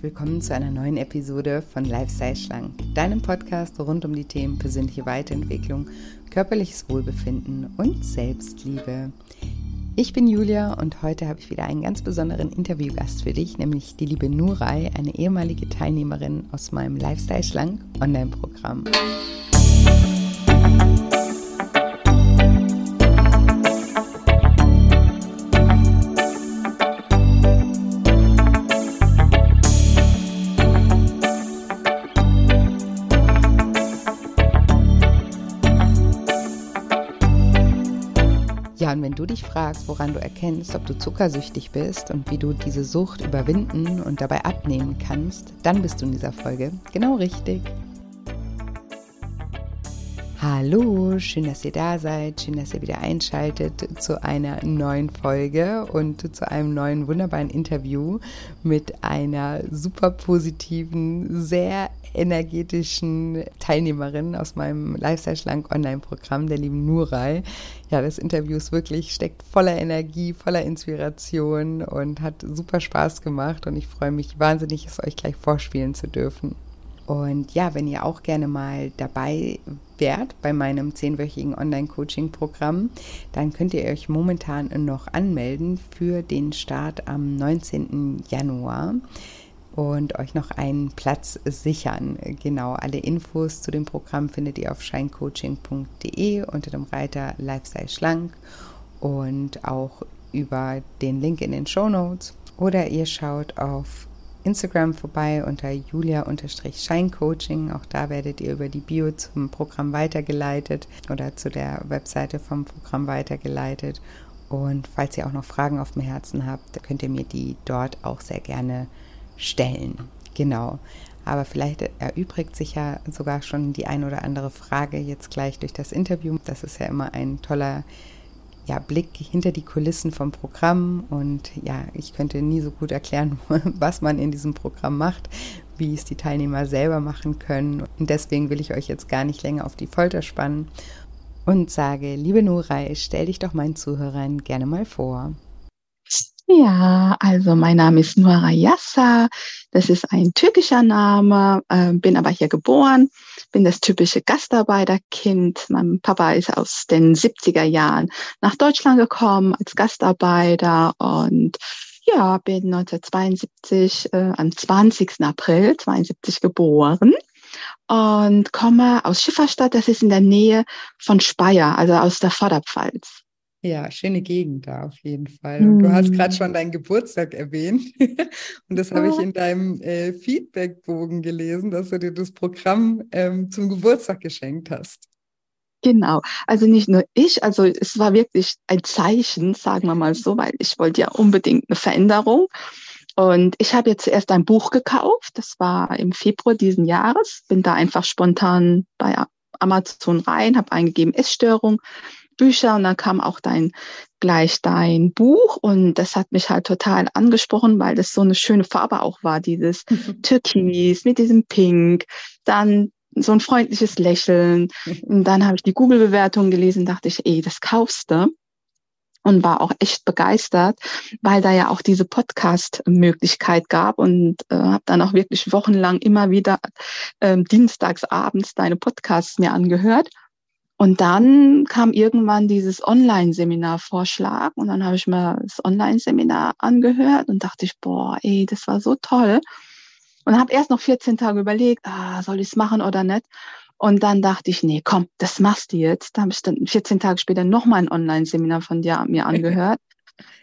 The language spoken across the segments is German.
willkommen zu einer neuen Episode von Lifestyle Schlank, deinem Podcast rund um die Themen persönliche Weiterentwicklung, körperliches Wohlbefinden und Selbstliebe. Ich bin Julia und heute habe ich wieder einen ganz besonderen Interviewgast für dich, nämlich die liebe Nurai, eine ehemalige Teilnehmerin aus meinem Lifestyle Schlank Online-Programm. Fragst, woran du erkennst, ob du zuckersüchtig bist und wie du diese Sucht überwinden und dabei abnehmen kannst, dann bist du in dieser Folge genau richtig. Hallo, schön, dass ihr da seid, schön, dass ihr wieder einschaltet zu einer neuen Folge und zu einem neuen wunderbaren Interview mit einer super positiven, sehr energetischen Teilnehmerin aus meinem Lifestyle Schlank Online-Programm, der lieben Nurai. Ja, das Interview ist wirklich, steckt voller Energie, voller Inspiration und hat super Spaß gemacht und ich freue mich wahnsinnig, es euch gleich vorspielen zu dürfen. Und ja, wenn ihr auch gerne mal dabei wärt bei meinem zehnwöchigen Online-Coaching-Programm, dann könnt ihr euch momentan noch anmelden für den Start am 19. Januar und euch noch einen Platz sichern. Genau, alle Infos zu dem Programm findet ihr auf scheincoaching.de unter dem Reiter Lifestyle Schlank und auch über den Link in den Show Notes. Oder ihr schaut auf Instagram vorbei unter julia-scheincoaching. Auch da werdet ihr über die Bio zum Programm weitergeleitet oder zu der Webseite vom Programm weitergeleitet. Und falls ihr auch noch Fragen auf dem Herzen habt, könnt ihr mir die dort auch sehr gerne stellen. Genau. Aber vielleicht erübrigt sich ja sogar schon die ein oder andere Frage jetzt gleich durch das Interview. Das ist ja immer ein toller ja, Blick hinter die Kulissen vom Programm und ja, ich könnte nie so gut erklären, was man in diesem Programm macht, wie es die Teilnehmer selber machen können. Und deswegen will ich euch jetzt gar nicht länger auf die Folter spannen und sage, liebe Nurai, stell dich doch meinen Zuhörern gerne mal vor. Ja, also mein Name ist Nuara Yassa. Das ist ein türkischer Name, äh, bin aber hier geboren, bin das typische Gastarbeiterkind. Mein Papa ist aus den 70er Jahren nach Deutschland gekommen als Gastarbeiter und ja, bin 1972 äh, am 20. April 72 geboren und komme aus Schifferstadt, das ist in der Nähe von Speyer, also aus der Vorderpfalz. Ja, schöne Gegend da auf jeden Fall. Und du hast gerade schon mhm. deinen Geburtstag erwähnt. Und das habe ich in deinem äh, Feedbackbogen gelesen, dass du dir das Programm ähm, zum Geburtstag geschenkt hast. Genau, also nicht nur ich, also es war wirklich ein Zeichen, sagen wir mal so, weil ich wollte ja unbedingt eine Veränderung. Und ich habe jetzt zuerst ein Buch gekauft, das war im Februar diesen Jahres, bin da einfach spontan bei Amazon rein, habe eingegeben Essstörung Bücher und dann kam auch dein gleich dein Buch und das hat mich halt total angesprochen, weil das so eine schöne Farbe auch war, dieses Türkis mit diesem Pink, dann so ein freundliches Lächeln. Und dann habe ich die Google-Bewertung gelesen, dachte ich, ey, das kaufst du und war auch echt begeistert, weil da ja auch diese Podcast-Möglichkeit gab und äh, habe dann auch wirklich wochenlang immer wieder äh, dienstags abends deine Podcasts mir angehört und dann kam irgendwann dieses Online-Seminar-Vorschlag und dann habe ich mir das Online-Seminar angehört und dachte ich, boah, ey, das war so toll. Und habe erst noch 14 Tage überlegt, ah, soll ich es machen oder nicht. Und dann dachte ich, nee, komm, das machst du jetzt. Da habe ich dann 14 Tage später nochmal ein Online-Seminar von dir mir angehört.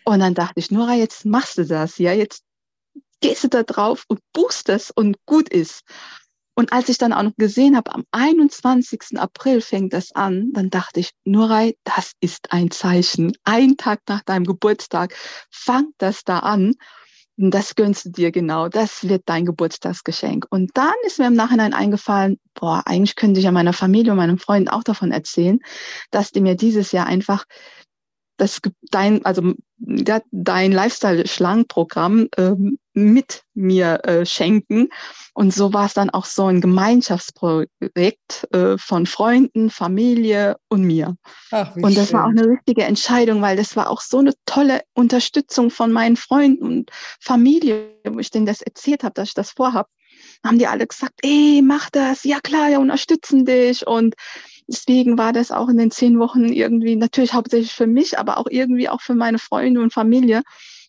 und dann dachte ich, Nora, jetzt machst du das, ja, jetzt gehst du da drauf und buchst es und gut ist. Und als ich dann auch noch gesehen habe, am 21. April fängt das an, dann dachte ich, Nurai, das ist ein Zeichen. Ein Tag nach deinem Geburtstag fangt das da an. Und das gönnst du dir genau. Das wird dein Geburtstagsgeschenk. Und dann ist mir im Nachhinein eingefallen, boah, eigentlich könnte ich ja meiner Familie und meinen Freunden auch davon erzählen, dass die mir dieses Jahr einfach das dein, also dein Lifestyle-Schlangenprogramm ähm, mit mir äh, schenken. Und so war es dann auch so ein Gemeinschaftsprojekt äh, von Freunden, Familie und mir. Ach, und das schön. war auch eine richtige Entscheidung, weil das war auch so eine tolle Unterstützung von meinen Freunden und Familie, wo ich denen das erzählt habe, dass ich das vorhabe. Haben die alle gesagt, ey, mach das, ja klar, wir unterstützen dich. Und deswegen war das auch in den zehn Wochen irgendwie natürlich hauptsächlich für mich, aber auch irgendwie auch für meine Freunde und Familie,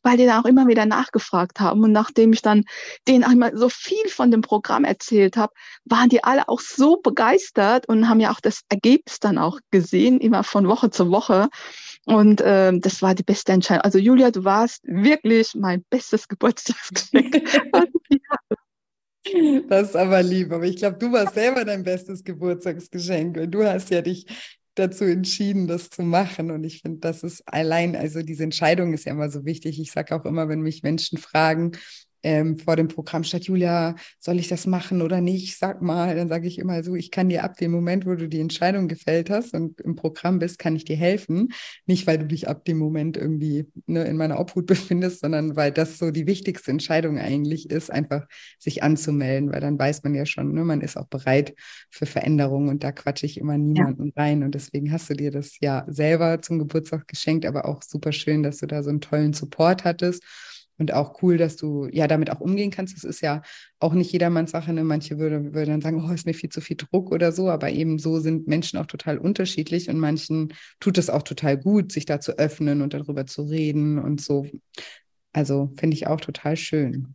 weil die da auch immer wieder nachgefragt haben. Und nachdem ich dann denen einmal so viel von dem Programm erzählt habe, waren die alle auch so begeistert und haben ja auch das Ergebnis dann auch gesehen, immer von Woche zu Woche. Und äh, das war die beste Entscheidung. Also Julia, du warst wirklich mein bestes Geburtstagsgeschenk. Das ist aber lieb. Aber ich glaube, du warst selber dein bestes Geburtstagsgeschenk. Und du hast ja dich dazu entschieden, das zu machen. Und ich finde, das ist allein, also diese Entscheidung ist ja immer so wichtig. Ich sage auch immer, wenn mich Menschen fragen, ähm, vor dem Programm statt, Julia, soll ich das machen oder nicht? Sag mal, dann sage ich immer so, ich kann dir ab dem Moment, wo du die Entscheidung gefällt hast und im Programm bist, kann ich dir helfen. Nicht, weil du dich ab dem Moment irgendwie ne, in meiner Obhut befindest, sondern weil das so die wichtigste Entscheidung eigentlich ist, einfach sich anzumelden, weil dann weiß man ja schon, ne, man ist auch bereit für Veränderungen und da quatsche ich immer niemanden ja. rein. Und deswegen hast du dir das ja selber zum Geburtstag geschenkt, aber auch super schön, dass du da so einen tollen Support hattest und auch cool, dass du ja damit auch umgehen kannst. Das ist ja auch nicht jedermanns Sache. Ne? Manche würden würde dann sagen, oh, ist mir viel zu viel Druck oder so. Aber eben so sind Menschen auch total unterschiedlich und manchen tut es auch total gut, sich da zu öffnen und darüber zu reden und so. Also finde ich auch total schön.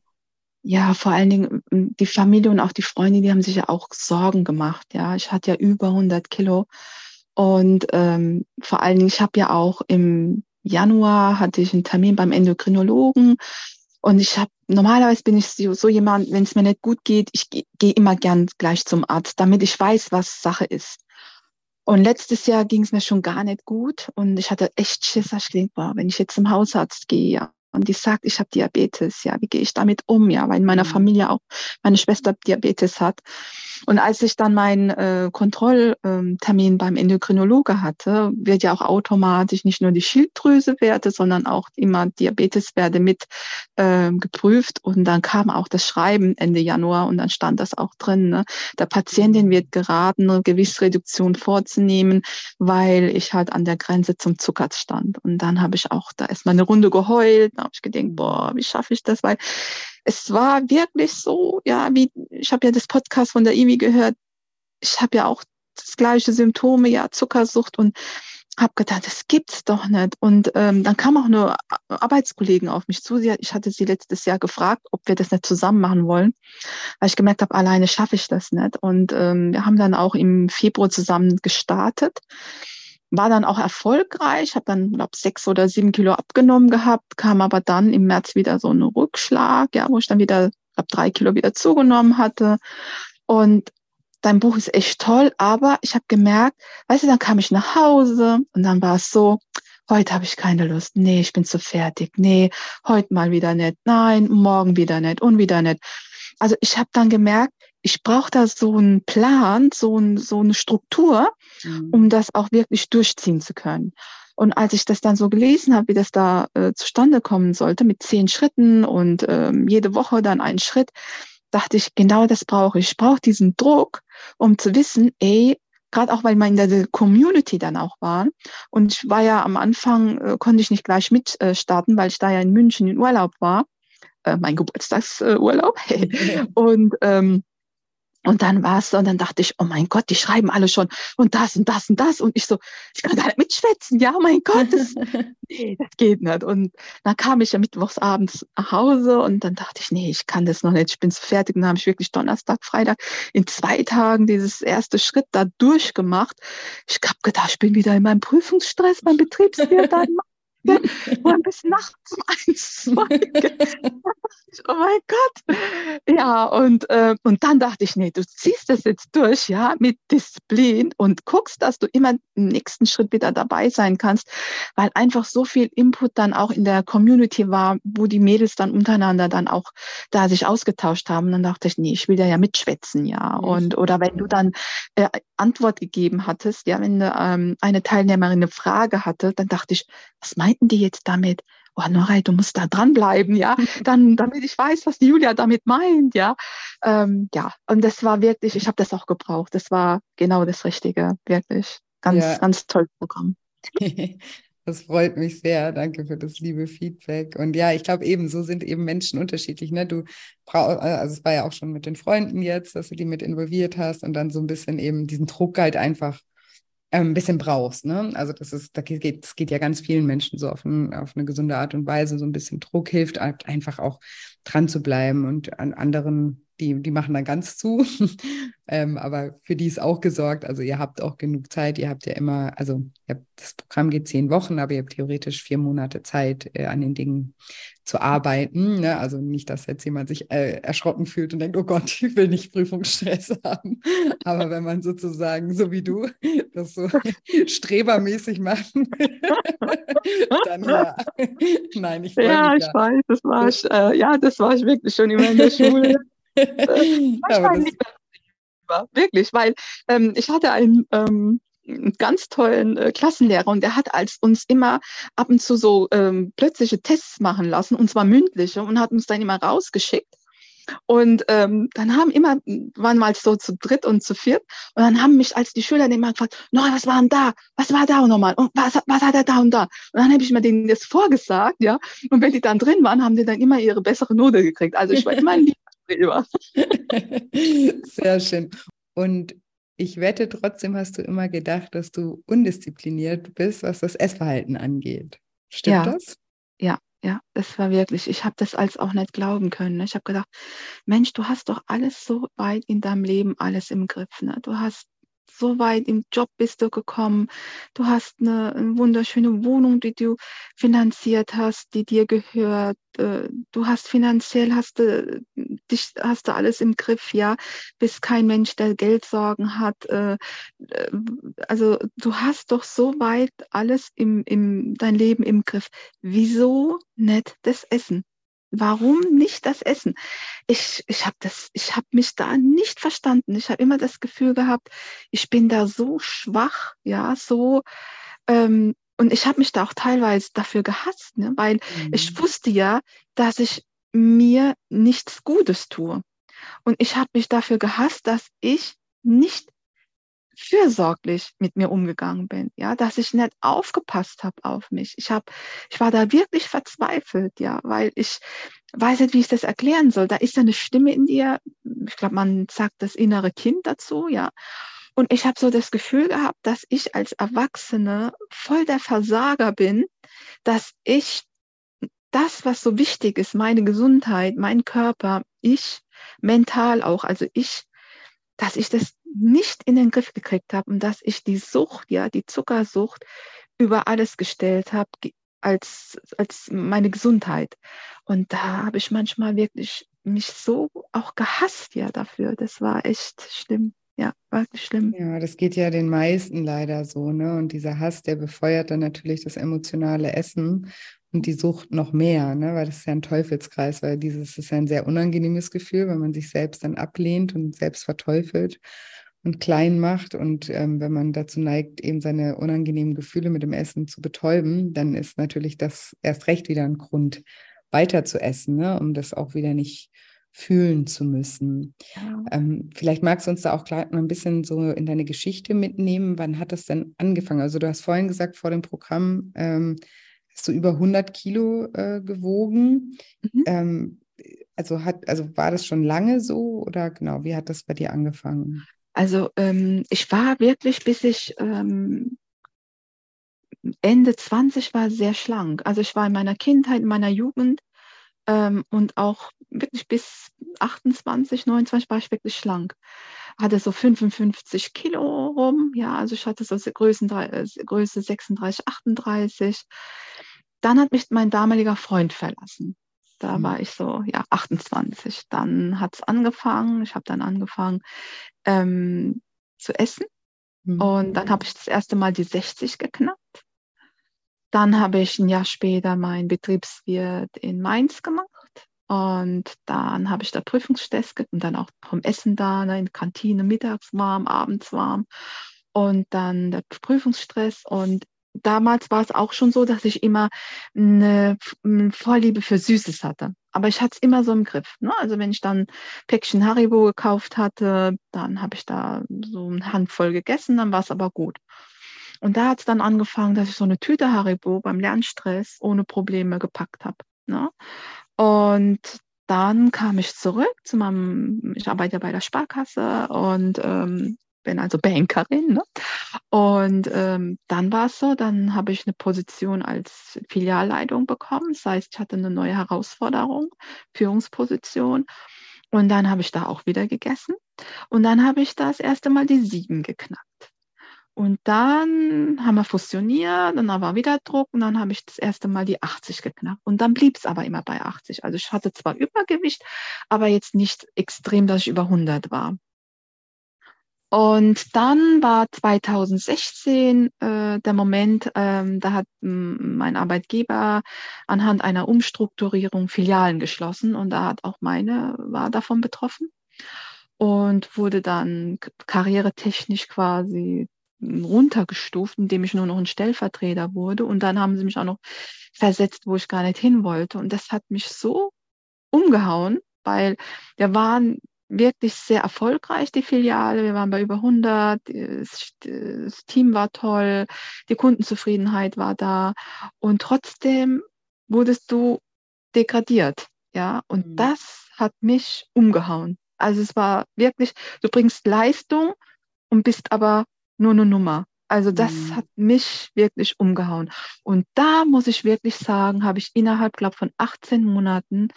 Ja, vor allen Dingen die Familie und auch die Freunde, die haben sich ja auch Sorgen gemacht. Ja, ich hatte ja über 100 Kilo und ähm, vor allen Dingen, ich habe ja auch im Januar hatte ich einen Termin beim Endokrinologen und ich habe normalerweise bin ich so, so jemand, wenn es mir nicht gut geht, ich gehe geh immer gern gleich zum Arzt, damit ich weiß, was Sache ist. Und letztes Jahr ging es mir schon gar nicht gut und ich hatte echt Schiss. Ich denke, boah, wenn ich jetzt zum Hausarzt gehe, ja, und die sagt, ich habe Diabetes, ja, wie gehe ich damit um, ja, weil in meiner mhm. Familie auch meine Schwester Diabetes hat. Und als ich dann meinen äh, Kontrolltermin beim Endokrinologe hatte, wird ja auch automatisch nicht nur die Schilddrüsewerte, sondern auch immer Diabeteswerte mit äh, geprüft. Und dann kam auch das Schreiben Ende Januar und dann stand das auch drin. Ne? Der Patientin wird geraten, eine Gewichtsreduktion vorzunehmen, weil ich halt an der Grenze zum Zucker stand. Und dann habe ich auch da erstmal eine Runde geheult habe ich gedacht, boah, wie schaffe ich das? Weil es war wirklich so, ja, wie, ich habe ja das Podcast von der Iwi gehört, ich habe ja auch das gleiche Symptome, ja, Zuckersucht und habe gedacht, das gibt's doch nicht. Und ähm, dann kam auch eine Arbeitskollegen auf mich zu. Sie, ich hatte sie letztes Jahr gefragt, ob wir das nicht zusammen machen wollen, weil ich gemerkt habe, alleine schaffe ich das nicht. Und ähm, wir haben dann auch im Februar zusammen gestartet war dann auch erfolgreich, habe dann, glaube sechs oder sieben Kilo abgenommen gehabt, kam aber dann im März wieder so ein Rückschlag, ja, wo ich dann wieder, glaube drei Kilo wieder zugenommen hatte. Und dein Buch ist echt toll, aber ich habe gemerkt, weißt du, dann kam ich nach Hause und dann war es so, heute habe ich keine Lust, nee, ich bin zu fertig, nee, heute mal wieder nicht, nein, morgen wieder nicht und wieder nicht. Also ich habe dann gemerkt, ich brauche da so einen Plan, so, ein, so eine Struktur, mhm. um das auch wirklich durchziehen zu können. Und als ich das dann so gelesen habe, wie das da äh, zustande kommen sollte, mit zehn Schritten und ähm, jede Woche dann einen Schritt, dachte ich, genau das brauche ich. Ich brauche diesen Druck, um zu wissen, ey, gerade auch weil wir in der Community dann auch waren. Und ich war ja am Anfang, äh, konnte ich nicht gleich mitstarten, äh, weil ich da ja in München in Urlaub war, äh, mein Geburtstagsurlaub. und ähm, und dann war es so, und dann dachte ich, oh mein Gott, die schreiben alle schon und das und das und das. Und ich so, ich kann gar nicht mitschwätzen, ja, mein Gott, das, nee, das geht nicht. Und dann kam ich ja mittwochs abends nach Hause und dann dachte ich, nee, ich kann das noch nicht, ich bin so fertig. Und dann habe ich wirklich Donnerstag, Freitag in zwei Tagen dieses erste Schritt da durchgemacht. Ich habe gedacht, ich bin wieder in meinem Prüfungsstress beim Betriebswirt. und bis nachts um eins, zwei. oh mein Gott. Ja, und, äh, und dann dachte ich, nee, du ziehst das jetzt durch, ja, mit Disziplin und guckst, dass du immer im nächsten Schritt wieder dabei sein kannst, weil einfach so viel Input dann auch in der Community war, wo die Mädels dann untereinander dann auch da sich ausgetauscht haben. Und dann dachte ich, nee, ich will da ja mitschwätzen, ja. Und, oder wenn du dann äh, Antwort gegeben hattest, ja, wenn ähm, eine Teilnehmerin eine Frage hatte, dann dachte ich, was meinten die jetzt damit? Oh, Norei, du musst da dranbleiben, ja, dann, damit ich weiß, was die Julia damit meint, ja. Ähm, ja, und das war wirklich, ich habe das auch gebraucht. Das war genau das Richtige, wirklich. Ganz, ja. ganz tolles Programm. Das freut mich sehr. Danke für das liebe Feedback. Und ja, ich glaube eben, so sind eben Menschen unterschiedlich. Ne? Du brauchst, also es war ja auch schon mit den Freunden jetzt, dass du die mit involviert hast und dann so ein bisschen eben diesen Druck halt einfach ein bisschen brauchst. Ne? Also das ist, da geht, das geht ja ganz vielen Menschen so auf, ein, auf eine gesunde Art und Weise. So ein bisschen Druck hilft halt einfach auch dran zu bleiben und an anderen die, die machen dann ganz zu. ähm, aber für die ist auch gesorgt. Also ihr habt auch genug Zeit. Ihr habt ja immer, also habt, das Programm geht zehn Wochen, aber ihr habt theoretisch vier Monate Zeit, äh, an den Dingen zu arbeiten. Ne? Also nicht, dass jetzt jemand sich äh, erschrocken fühlt und denkt, oh Gott, ich will nicht Prüfungsstress haben. Aber wenn man sozusagen, so wie du, das so strebermäßig machen dann ja. Nein, ich Ja, ich ja. weiß, das war ich, äh, ja, das war ich wirklich schon immer in der Schule. Wirklich, weil ähm, ich hatte einen ähm, ganz tollen äh, Klassenlehrer und der hat als uns immer ab und zu so ähm, plötzliche Tests machen lassen, und zwar mündliche, und hat uns dann immer rausgeschickt. Und ähm, dann haben immer, waren mal so zu dritt und zu viert, und dann haben mich als die Schüler immer gefragt, no, was war denn da? Was war da nochmal? Und was, was hat er da und da? Und dann habe ich mir denen das vorgesagt, ja. Und wenn die dann drin waren, haben die dann immer ihre bessere Note gekriegt. Also ich war immer ein Streber. Sehr schön. Und ich wette, trotzdem hast du immer gedacht, dass du undiszipliniert bist, was das Essverhalten angeht. Stimmt ja. das? Ja, ja, das war wirklich, ich habe das als auch nicht glauben können. Ne? Ich habe gedacht, Mensch, du hast doch alles so weit in deinem Leben, alles im Griff. Ne? Du hast so weit im Job bist du gekommen. Du hast eine, eine, wunderschöne Wohnung, die du finanziert hast, die dir gehört. Äh, du hast finanziell hast du dich hast du alles im Griff, ja. Bist kein Mensch, der Geldsorgen hat. Äh, äh, also du hast doch so weit alles im, im dein Leben im Griff. Wieso nicht das Essen? Warum nicht das Essen? Ich, ich habe hab mich da nicht verstanden. Ich habe immer das Gefühl gehabt, ich bin da so schwach, ja, so. Ähm, und ich habe mich da auch teilweise dafür gehasst, ne? weil mhm. ich wusste ja, dass ich mir nichts Gutes tue. Und ich habe mich dafür gehasst, dass ich nicht fürsorglich mit mir umgegangen bin, ja, dass ich nicht aufgepasst habe auf mich. Ich habe, ich war da wirklich verzweifelt, ja, weil ich weiß nicht, wie ich das erklären soll. Da ist ja eine Stimme in dir, ich glaube, man sagt das innere Kind dazu, ja. Und ich habe so das Gefühl gehabt, dass ich als Erwachsene voll der Versager bin, dass ich das, was so wichtig ist, meine Gesundheit, mein Körper, ich mental auch, also ich, dass ich das nicht in den Griff gekriegt habe und dass ich die Sucht, ja, die Zuckersucht über alles gestellt habe als, als meine Gesundheit. Und da habe ich manchmal wirklich mich so auch gehasst ja dafür. Das war echt schlimm. Ja, wirklich schlimm. Ja, das geht ja den meisten leider so, ne? Und dieser Hass, der befeuert dann natürlich das emotionale Essen und die Sucht noch mehr, ne? Weil das ist ja ein Teufelskreis, weil dieses ist ja ein sehr unangenehmes Gefühl, wenn man sich selbst dann ablehnt und selbst verteufelt und klein macht. Und ähm, wenn man dazu neigt, eben seine unangenehmen Gefühle mit dem Essen zu betäuben, dann ist natürlich das erst recht wieder ein Grund, weiter zu essen, ne? um das auch wieder nicht fühlen zu müssen. Ja. Ähm, vielleicht magst du uns da auch gleich mal ein bisschen so in deine Geschichte mitnehmen. Wann hat das denn angefangen? Also du hast vorhin gesagt, vor dem Programm ähm, hast du über 100 Kilo äh, gewogen. Mhm. Ähm, also hat, also war das schon lange so oder genau, wie hat das bei dir angefangen? Also ähm, ich war wirklich, bis ich ähm, Ende 20 war, sehr schlank. Also ich war in meiner Kindheit, in meiner Jugend ähm, und auch wirklich bis 28, 29 war ich wirklich schlank. Hatte so 55 Kilo rum, ja, also ich hatte so Größen, äh, Größe 36, 38. Dann hat mich mein damaliger Freund verlassen. Da mhm. war ich so, ja, 28. Dann hat es angefangen. Ich habe dann angefangen ähm, zu essen. Mhm. Und dann habe ich das erste Mal die 60 geknackt. Dann habe ich ein Jahr später meinen Betriebswirt in Mainz gemacht. Und dann habe ich da Prüfungsstress und dann auch vom Essen da, ne, in der Kantine mittags warm, abends warm. Und dann der Prüfungsstress. Und damals war es auch schon so, dass ich immer eine, eine Vorliebe für Süßes hatte. Aber ich hatte es immer so im Griff. Ne? Also wenn ich dann Päckchen Haribo gekauft hatte, dann habe ich da so eine Handvoll gegessen, dann war es aber gut. Und da hat es dann angefangen, dass ich so eine Tüte Haribo beim Lernstress ohne Probleme gepackt habe. Ne? Und dann kam ich zurück zu meinem, ich arbeite bei der Sparkasse und ähm, bin also Bankerin. Ne? Und ähm, dann war es so, dann habe ich eine Position als Filialleitung bekommen. Das heißt, ich hatte eine neue Herausforderung, Führungsposition. Und dann habe ich da auch wieder gegessen. Und dann habe ich das erste Mal die sieben geknackt. Und dann haben wir fusioniert dann war wieder Druck und dann habe ich das erste Mal die 80 geknackt. Und dann blieb es aber immer bei 80. Also ich hatte zwar Übergewicht, aber jetzt nicht extrem, dass ich über 100 war. Und dann war 2016 äh, der Moment, ähm, da hat mein Arbeitgeber anhand einer Umstrukturierung Filialen geschlossen und da hat auch meine war davon betroffen und wurde dann karrieretechnisch quasi runtergestuft, indem ich nur noch ein Stellvertreter wurde. Und dann haben sie mich auch noch versetzt, wo ich gar nicht hin wollte. Und das hat mich so umgehauen, weil wir waren wirklich sehr erfolgreich, die Filiale. Wir waren bei über 100. Das Team war toll. Die Kundenzufriedenheit war da. Und trotzdem wurdest du degradiert. Ja, und mhm. das hat mich umgehauen. Also es war wirklich, du bringst Leistung und bist aber nur eine Nummer. Also das mhm. hat mich wirklich umgehauen. Und da muss ich wirklich sagen, habe ich innerhalb, glaube von 18 Monaten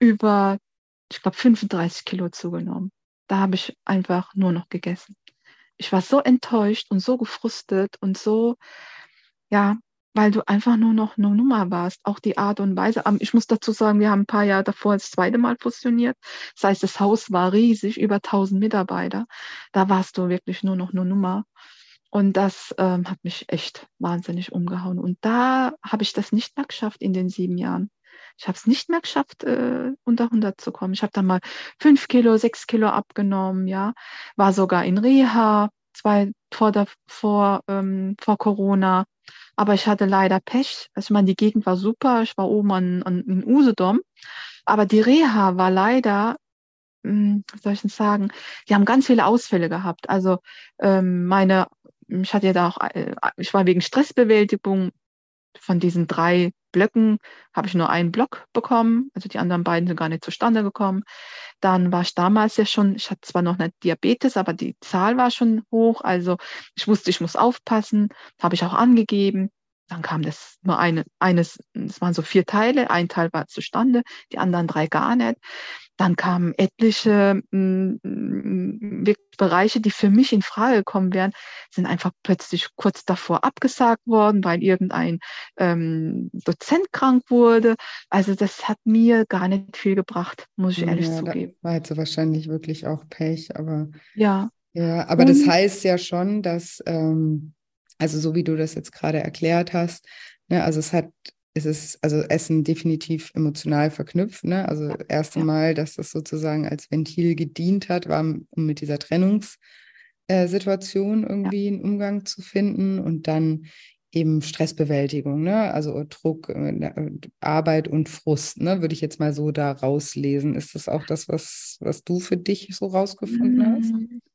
über ich glaube, 35 Kilo zugenommen. Da habe ich einfach nur noch gegessen. Ich war so enttäuscht und so gefrustet und so, ja, weil du einfach nur noch eine Nummer warst. Auch die Art und Weise. Ich muss dazu sagen, wir haben ein paar Jahre davor das zweite Mal fusioniert. Das heißt, das Haus war riesig, über 1000 Mitarbeiter. Da warst du wirklich nur noch eine Nummer. Und das ähm, hat mich echt wahnsinnig umgehauen. Und da habe ich das nicht mehr geschafft in den sieben Jahren. Ich habe es nicht mehr geschafft, äh, unter 100 zu kommen. Ich habe dann mal fünf Kilo, sechs Kilo abgenommen, ja, war sogar in Reha, zwei vor, vor, ähm, vor Corona. Aber ich hatte leider Pech. Also ich meine, die Gegend war super. Ich war oben an, an, in Usedom. Aber die Reha war leider, mh, hm, was soll ich denn sagen, die haben ganz viele Ausfälle gehabt. Also ähm, meine, ich hatte ja da auch, äh, ich war wegen Stressbewältigung von diesen drei Blöcken habe ich nur einen Block bekommen, also die anderen beiden sind gar nicht zustande gekommen. Dann war ich damals ja schon, ich hatte zwar noch nicht Diabetes, aber die Zahl war schon hoch, also ich wusste, ich muss aufpassen, habe ich auch angegeben. Dann kam das nur eine, eines, es waren so vier Teile, ein Teil war zustande, die anderen drei gar nicht. Dann kamen etliche m, mm, m, Bereiche, die für mich in Frage gekommen wären, sind einfach plötzlich kurz davor abgesagt worden, weil irgendein ähm, Dozent krank wurde. Also das hat mir gar nicht viel gebracht, muss ich ehrlich ja, zugeben. War jetzt wahrscheinlich wirklich auch Pech, aber ja. Ja, aber Und, das heißt ja schon, dass ähm, also so wie du das jetzt gerade erklärt hast, ne, also es hat, es ist, also Essen definitiv emotional verknüpft, ne? Also das erste. Mal, dass das sozusagen als Ventil gedient hat, war, um mit dieser Trennungssituation irgendwie ja. einen Umgang zu finden und dann eben Stressbewältigung, ne? Also Druck, äh, Arbeit und Frust, ne? Würde ich jetzt mal so da rauslesen. Ist das auch das, was, was du für dich so rausgefunden hast?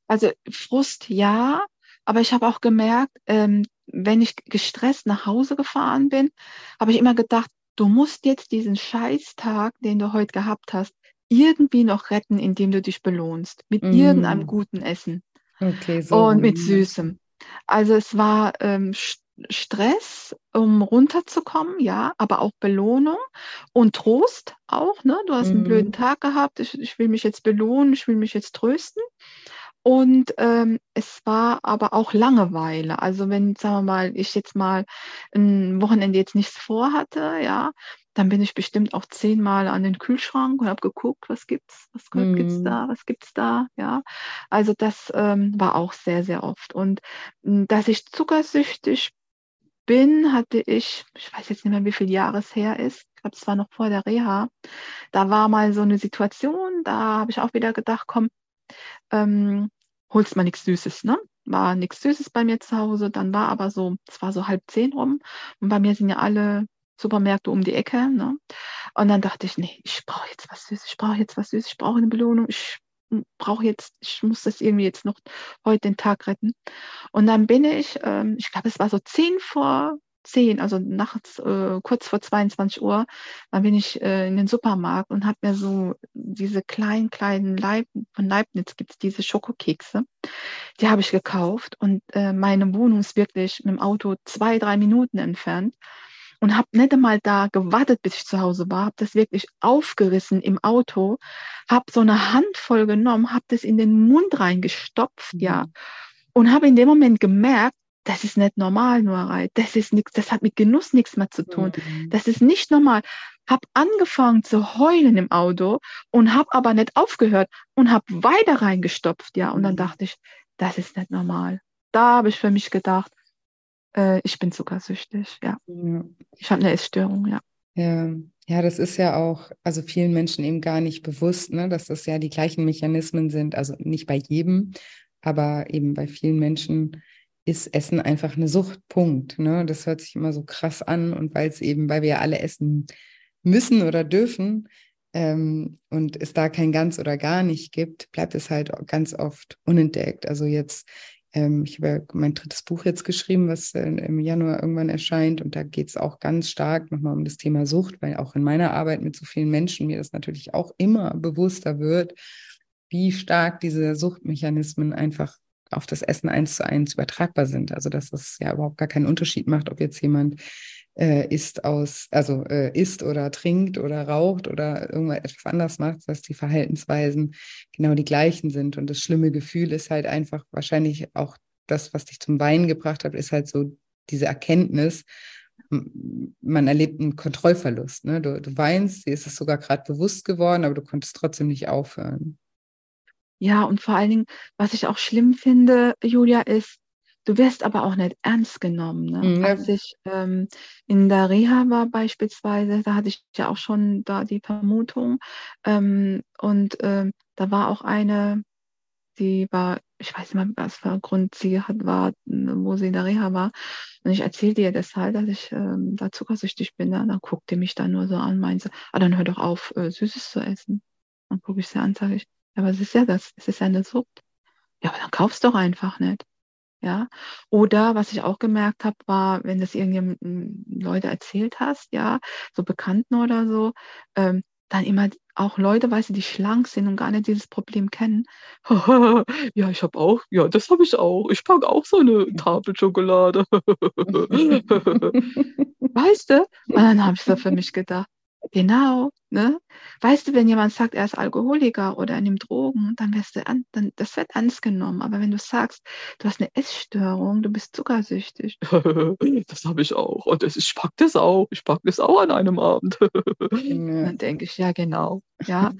Also Frust ja, aber ich habe auch gemerkt, ähm, wenn ich gestresst nach Hause gefahren bin, habe ich immer gedacht, du musst jetzt diesen Scheißtag, den du heute gehabt hast, irgendwie noch retten, indem du dich belohnst. Mit mm. irgendeinem guten Essen. Okay, so. Und mit Süßem. Also es war ähm, Stress, um runterzukommen, ja, aber auch Belohnung und Trost auch. Ne? Du hast mm. einen blöden Tag gehabt, ich, ich will mich jetzt belohnen, ich will mich jetzt trösten. Und ähm, es war aber auch Langeweile. Also wenn, sagen wir mal, ich jetzt mal ein Wochenende jetzt nichts vorhatte, ja, dann bin ich bestimmt auch zehnmal an den Kühlschrank und habe geguckt, was gibt's, was mm. gibt's da, was gibt's da, ja. Also das ähm, war auch sehr, sehr oft. Und dass ich zuckersüchtig bin, hatte ich, ich weiß jetzt nicht mehr, wie viel Jahre es her ist, ich glaube, es war noch vor der Reha, da war mal so eine Situation, da habe ich auch wieder gedacht, komm, ähm, holst mal nichts Süßes, ne? War nichts Süßes bei mir zu Hause, dann war aber so, es war so halb zehn rum und bei mir sind ja alle Supermärkte um die Ecke, ne? Und dann dachte ich, nee, ich brauche jetzt was Süßes, ich brauche jetzt was Süßes, ich brauche eine Belohnung, ich brauche jetzt, ich muss das irgendwie jetzt noch heute den Tag retten. Und dann bin ich, ähm, ich glaube, es war so zehn vor zehn, also nachts äh, kurz vor 22 Uhr, dann bin ich äh, in den Supermarkt und habe mir so diese kleinen, kleinen Leib von Leibniz gibt es diese Schokokekse. Die habe ich gekauft und äh, meine Wohnung ist wirklich mit dem Auto zwei, drei Minuten entfernt und habe nicht einmal da gewartet, bis ich zu Hause war, habe das wirklich aufgerissen im Auto, habe so eine Handvoll genommen, habe das in den Mund reingestopft, mhm. ja, und habe in dem Moment gemerkt, das ist nicht normal, Nuarei, das ist nichts, das hat mit Genuss nichts mehr zu tun, mhm. das ist nicht normal. Hab angefangen zu heulen im Auto und habe aber nicht aufgehört und habe weiter reingestopft, ja, und dann mhm. dachte ich, das ist nicht normal. Da habe ich für mich gedacht, äh, ich bin zuckersüchtig, ja. ja. Ich habe eine Essstörung, ja. Ja. Ja, das ist ja auch, also vielen Menschen eben gar nicht bewusst, ne, dass das ja die gleichen Mechanismen sind. Also nicht bei jedem, aber eben bei vielen Menschen ist Essen einfach eine Suchtpunkt. Ne? Das hört sich immer so krass an und weil es eben, weil wir alle essen müssen oder dürfen ähm, und es da kein ganz oder gar nicht gibt, bleibt es halt ganz oft unentdeckt. Also jetzt ähm, ich habe ja mein drittes Buch jetzt geschrieben, was äh, im Januar irgendwann erscheint. Und da geht es auch ganz stark nochmal um das Thema Sucht, weil auch in meiner Arbeit mit so vielen Menschen mir das natürlich auch immer bewusster wird, wie stark diese Suchtmechanismen einfach auf das Essen eins zu eins übertragbar sind. Also dass es ja überhaupt gar keinen Unterschied macht, ob jetzt jemand äh, isst aus, also äh, isst oder trinkt oder raucht oder irgendwas etwas anders macht, dass die Verhaltensweisen genau die gleichen sind. Und das schlimme Gefühl ist halt einfach wahrscheinlich auch das, was dich zum Weinen gebracht hat, ist halt so diese Erkenntnis, man erlebt einen Kontrollverlust. Ne? Du, du weinst, dir ist es sogar gerade bewusst geworden, aber du konntest trotzdem nicht aufhören. Ja, und vor allen Dingen, was ich auch schlimm finde, Julia, ist, Du wirst aber auch nicht ernst genommen. Ne? Mhm. Als ich ähm, in der Reha war beispielsweise, da hatte ich ja auch schon da die Vermutung. Ähm, und ähm, da war auch eine, die war, ich weiß nicht mehr, was für ein Grund sie hat, war, wo sie in der Reha war. Und ich erzählte ihr das halt, dass ich ähm, da zuckersüchtig bin. Ne? Dann guckte mich dann nur so an, meinte, ah, dann hör doch auf, äh, Süßes zu essen. Dann gucke ich sie an, sage ich, aber es ist ja das, es ist ja eine Sucht. Ja, aber dann kaufst doch einfach nicht. Ja, oder was ich auch gemerkt habe, war, wenn das irgendjemand Leute erzählt hast, ja, so Bekannten oder so, ähm, dann immer auch Leute, weißt du, die schlank sind und gar nicht dieses Problem kennen. ja, ich habe auch, ja, das habe ich auch. Ich packe auch so eine Tafel Schokolade. weißt du? Und dann habe ich so für mich gedacht, Genau, ne? Weißt du, wenn jemand sagt, er ist Alkoholiker oder er nimmt Drogen, dann wirst du an, dann das wird ernst genommen. Aber wenn du sagst, du hast eine Essstörung, du bist zuckersüchtig, das habe ich auch und das, ich pack das auch, ich pack das auch an einem Abend. ja. Dann denke ich, ja genau, ja.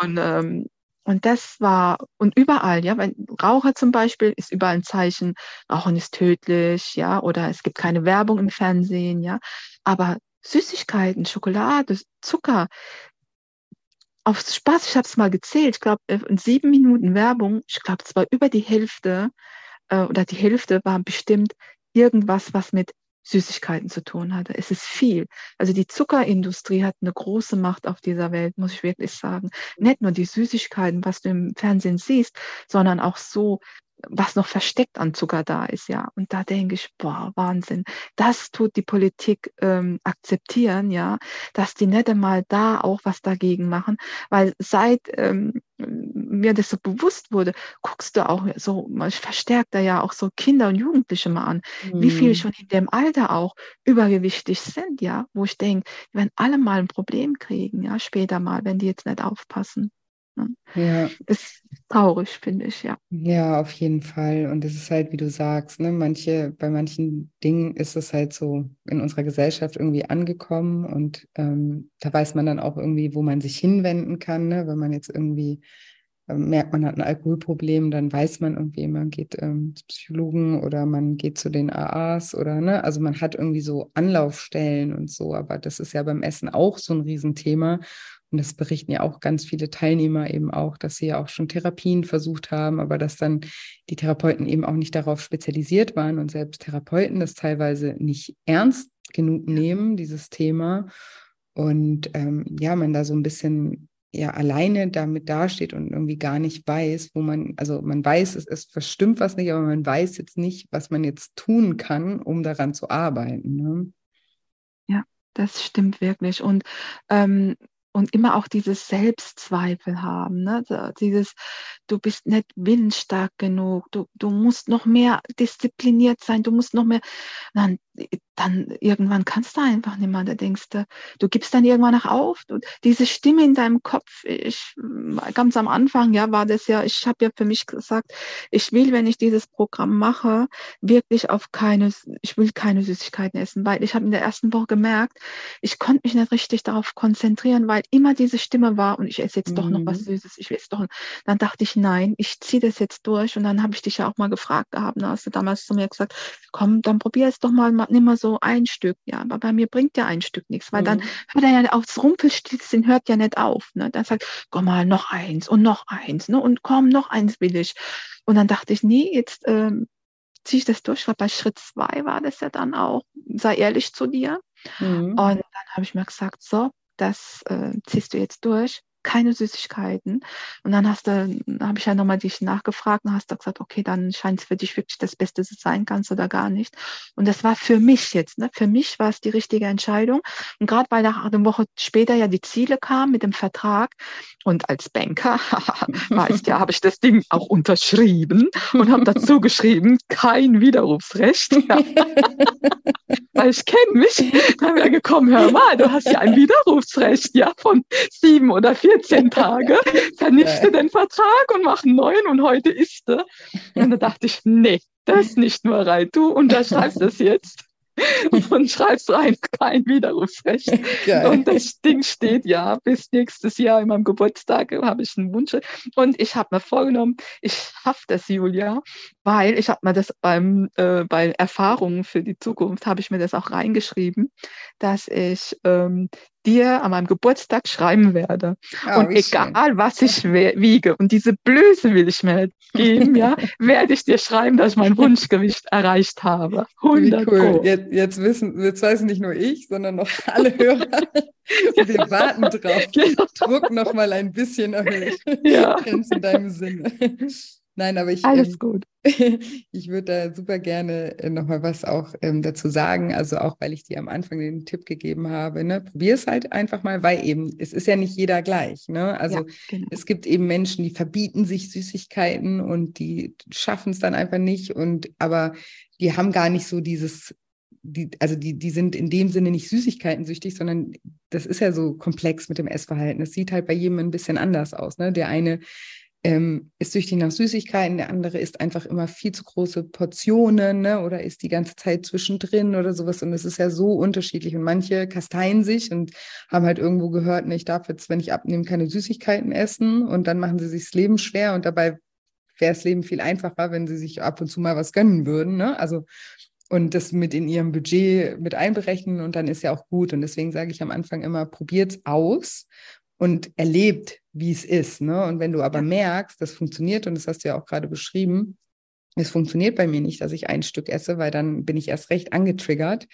Und ähm, und das war, und überall, ja, wenn Raucher zum Beispiel ist überall ein Zeichen, Rauchen ist tödlich, ja, oder es gibt keine Werbung im Fernsehen, ja. Aber Süßigkeiten, Schokolade, Zucker. Auf Spaß, ich habe es mal gezählt, ich glaube, äh, in sieben Minuten Werbung, ich glaube, es war über die Hälfte äh, oder die Hälfte war bestimmt irgendwas, was mit Süßigkeiten zu tun hatte. Es ist viel. Also die Zuckerindustrie hat eine große Macht auf dieser Welt, muss ich wirklich sagen. Nicht nur die Süßigkeiten, was du im Fernsehen siehst, sondern auch so was noch versteckt an Zucker da ist, ja. Und da denke ich, boah, Wahnsinn. Das tut die Politik ähm, akzeptieren, ja, dass die nicht einmal da auch was dagegen machen, weil seit ähm, mir das so bewusst wurde, guckst du auch so, man verstärkt da ja auch so Kinder und Jugendliche mal an, mhm. wie viel mhm. schon in dem Alter auch übergewichtig sind, ja, wo ich denke, die werden alle mal ein Problem kriegen, ja, später mal, wenn die jetzt nicht aufpassen. Ne? Ja. Ist traurig, finde ich, ja. Ja, auf jeden Fall. Und es ist halt, wie du sagst, ne, manche, bei manchen Dingen ist es halt so in unserer Gesellschaft irgendwie angekommen und ähm, da weiß man dann auch irgendwie, wo man sich hinwenden kann, ne, wenn man jetzt irgendwie ähm, merkt, man hat ein Alkoholproblem, dann weiß man irgendwie, man geht ähm, zu Psychologen oder man geht zu den AAs oder ne, also man hat irgendwie so Anlaufstellen und so, aber das ist ja beim Essen auch so ein Riesenthema. Und das berichten ja auch ganz viele Teilnehmer eben auch, dass sie ja auch schon Therapien versucht haben, aber dass dann die Therapeuten eben auch nicht darauf spezialisiert waren und selbst Therapeuten das teilweise nicht ernst genug nehmen, dieses Thema. Und ähm, ja, man da so ein bisschen ja alleine damit dasteht und irgendwie gar nicht weiß, wo man, also man weiß, es ist verstimmt was nicht, aber man weiß jetzt nicht, was man jetzt tun kann, um daran zu arbeiten. Ne? Ja, das stimmt wirklich. Und ähm, und immer auch dieses Selbstzweifel haben, ne? dieses, du bist nicht willensstark genug, du, du musst noch mehr diszipliniert sein, du musst noch mehr, dann dann irgendwann kannst du einfach nicht mehr. Da denkst du, du gibst dann irgendwann noch auf. Du, diese Stimme in deinem Kopf, ich, ganz am Anfang, ja, war das ja, ich habe ja für mich gesagt, ich will, wenn ich dieses Programm mache, wirklich auf keine, ich will keine Süßigkeiten essen, weil ich habe in der ersten Woche gemerkt, ich konnte mich nicht richtig darauf konzentrieren, weil immer diese Stimme war und ich esse jetzt mhm. doch noch was mhm. Süßes, ich will es doch. Dann dachte ich, nein, ich ziehe das jetzt durch und dann habe ich dich ja auch mal gefragt gehabt, da hast du damals zu mir gesagt, komm, dann probier es doch mal, nimm mal so ein Stück, ja, aber bei mir bringt ja ein Stück nichts, weil mhm. dann hört er ja aufs Rumpelstilzchen hört ja nicht auf. Ne? Dann sagt, komm mal, noch eins und noch eins, ne? Und komm, noch eins will ich. Und dann dachte ich, nee, jetzt ähm, ziehe ich das durch. Glaube, bei Schritt zwei war das ja dann auch, sei ehrlich zu dir. Mhm. Und dann habe ich mir gesagt, so, das äh, ziehst du jetzt durch keine Süßigkeiten. Und dann hast du, habe ich ja nochmal dich nachgefragt und hast du gesagt, okay, dann scheint es für dich wirklich das Beste zu sein kannst oder gar nicht. Und das war für mich jetzt, ne? für mich war es die richtige Entscheidung. Und gerade weil nach einer Woche später ja die Ziele kamen mit dem Vertrag und als Banker, weißt ja, habe ich das Ding auch unterschrieben und habe dazu geschrieben, kein Widerrufsrecht. Ja. weil ich kenne mich, da wäre gekommen, hör mal, du hast ja ein Widerrufsrecht, ja, von sieben oder 14 Tage, vernichte den Vertrag und mach einen neuen und heute ist er. Und da dachte ich, nee, das ist nicht nur rein, du unterschreibst das jetzt. und schreibst rein, kein Widerrufsrecht. Geil. Und das Ding steht ja, bis nächstes Jahr in meinem Geburtstag habe ich einen Wunsch. Und ich habe mir vorgenommen, ich schaffe das, Julia, weil ich habe mir das beim, äh, bei Erfahrungen für die Zukunft, habe ich mir das auch reingeschrieben, dass ich ähm, dir an meinem Geburtstag schreiben werde. Oh, und egal, schön. was ich wiege, und diese Blöße will ich mir geben, ja, werde ich dir schreiben, dass ich mein Wunschgewicht erreicht habe. 100 Wie cool. Jetzt, jetzt, wissen, jetzt weiß nicht nur ich, sondern noch alle Hörer. Wir warten drauf. Genau. Druck noch mal ein bisschen erhöht. Ja. Ganz in deinem Sinne. Nein, aber ich, Alles ähm, gut. ich würde da super gerne äh, nochmal was auch ähm, dazu sagen. Also auch, weil ich dir am Anfang den Tipp gegeben habe, ne? probier es halt einfach mal, weil eben, es ist ja nicht jeder gleich. Ne? Also ja, genau. es gibt eben Menschen, die verbieten sich Süßigkeiten und die schaffen es dann einfach nicht. Und aber die haben gar nicht so dieses die, also die, die sind in dem Sinne nicht Süßigkeiten süchtig, sondern das ist ja so komplex mit dem Essverhalten. Es sieht halt bei jedem ein bisschen anders aus. Ne? Der eine ähm, ist süchtig nach Süßigkeiten, der andere isst einfach immer viel zu große Portionen ne? oder isst die ganze Zeit zwischendrin oder sowas. Und es ist ja so unterschiedlich. Und manche kasteien sich und haben halt irgendwo gehört, ne, ich darf jetzt, wenn ich abnehme, keine Süßigkeiten essen. Und dann machen sie sich das Leben schwer und dabei wäre das Leben viel einfacher, wenn sie sich ab und zu mal was gönnen würden. Ne? Also und das mit in ihrem Budget mit einberechnen und dann ist ja auch gut. Und deswegen sage ich am Anfang immer, probiert's aus und erlebt, wie es ist. Ne? Und wenn du aber merkst, das funktioniert, und das hast du ja auch gerade beschrieben, es funktioniert bei mir nicht, dass ich ein Stück esse, weil dann bin ich erst recht angetriggert.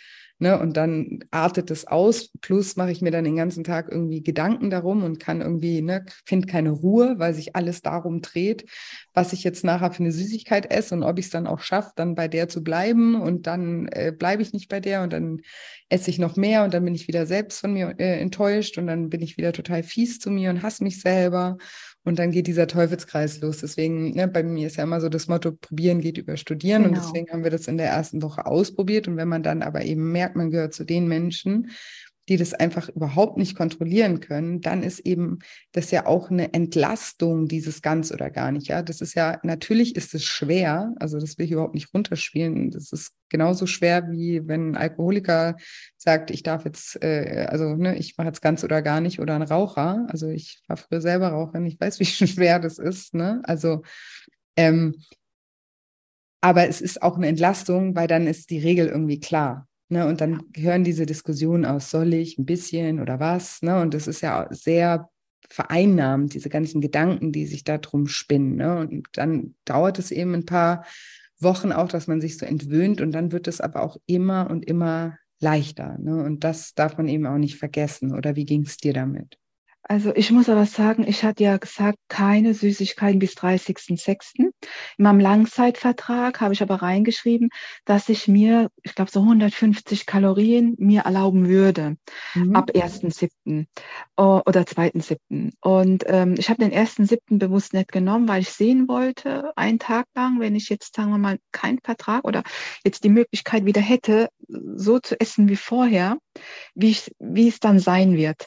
Ne? Und dann artet es aus. Plus mache ich mir dann den ganzen Tag irgendwie Gedanken darum und kann irgendwie, ne, finde keine Ruhe, weil sich alles darum dreht, was ich jetzt nachher für eine Süßigkeit esse und ob ich es dann auch schaffe, dann bei der zu bleiben. Und dann äh, bleibe ich nicht bei der und dann esse ich noch mehr und dann bin ich wieder selbst von mir äh, enttäuscht und dann bin ich wieder total fies zu mir und hasse mich selber. Und dann geht dieser Teufelskreis los. Deswegen, ne, bei mir ist ja immer so das Motto, probieren geht über studieren. Genau. Und deswegen haben wir das in der ersten Woche ausprobiert. Und wenn man dann aber eben merkt, man gehört zu den Menschen, die das einfach überhaupt nicht kontrollieren können, dann ist eben das ja auch eine Entlastung, dieses ganz oder gar nicht. Ja, das ist ja, natürlich ist es schwer, also das will ich überhaupt nicht runterspielen. Das ist genauso schwer, wie wenn ein Alkoholiker sagt, ich darf jetzt, äh, also ne, ich mache jetzt ganz oder gar nicht oder ein Raucher. Also ich war früher selber Raucherin, ich weiß, wie schwer das ist. Ne? Also ähm, aber es ist auch eine Entlastung, weil dann ist die Regel irgendwie klar. Ne? Und dann hören diese Diskussionen aus, soll ich ein bisschen oder was? Ne? Und das ist ja sehr vereinnahmend, diese ganzen Gedanken, die sich da drum spinnen. Ne? Und dann dauert es eben ein paar Wochen auch, dass man sich so entwöhnt und dann wird es aber auch immer und immer leichter. Ne? Und das darf man eben auch nicht vergessen. Oder wie ging es dir damit? Also ich muss aber sagen, ich hatte ja gesagt, keine Süßigkeiten bis 30.06. In meinem Langzeitvertrag habe ich aber reingeschrieben, dass ich mir, ich glaube, so 150 Kalorien mir erlauben würde mhm. ab 1.07. oder 2.07. Und ähm, ich habe den 1.07. bewusst nicht genommen, weil ich sehen wollte, einen Tag lang, wenn ich jetzt, sagen wir mal, keinen Vertrag oder jetzt die Möglichkeit wieder hätte, so zu essen wie vorher, wie, ich, wie es dann sein wird.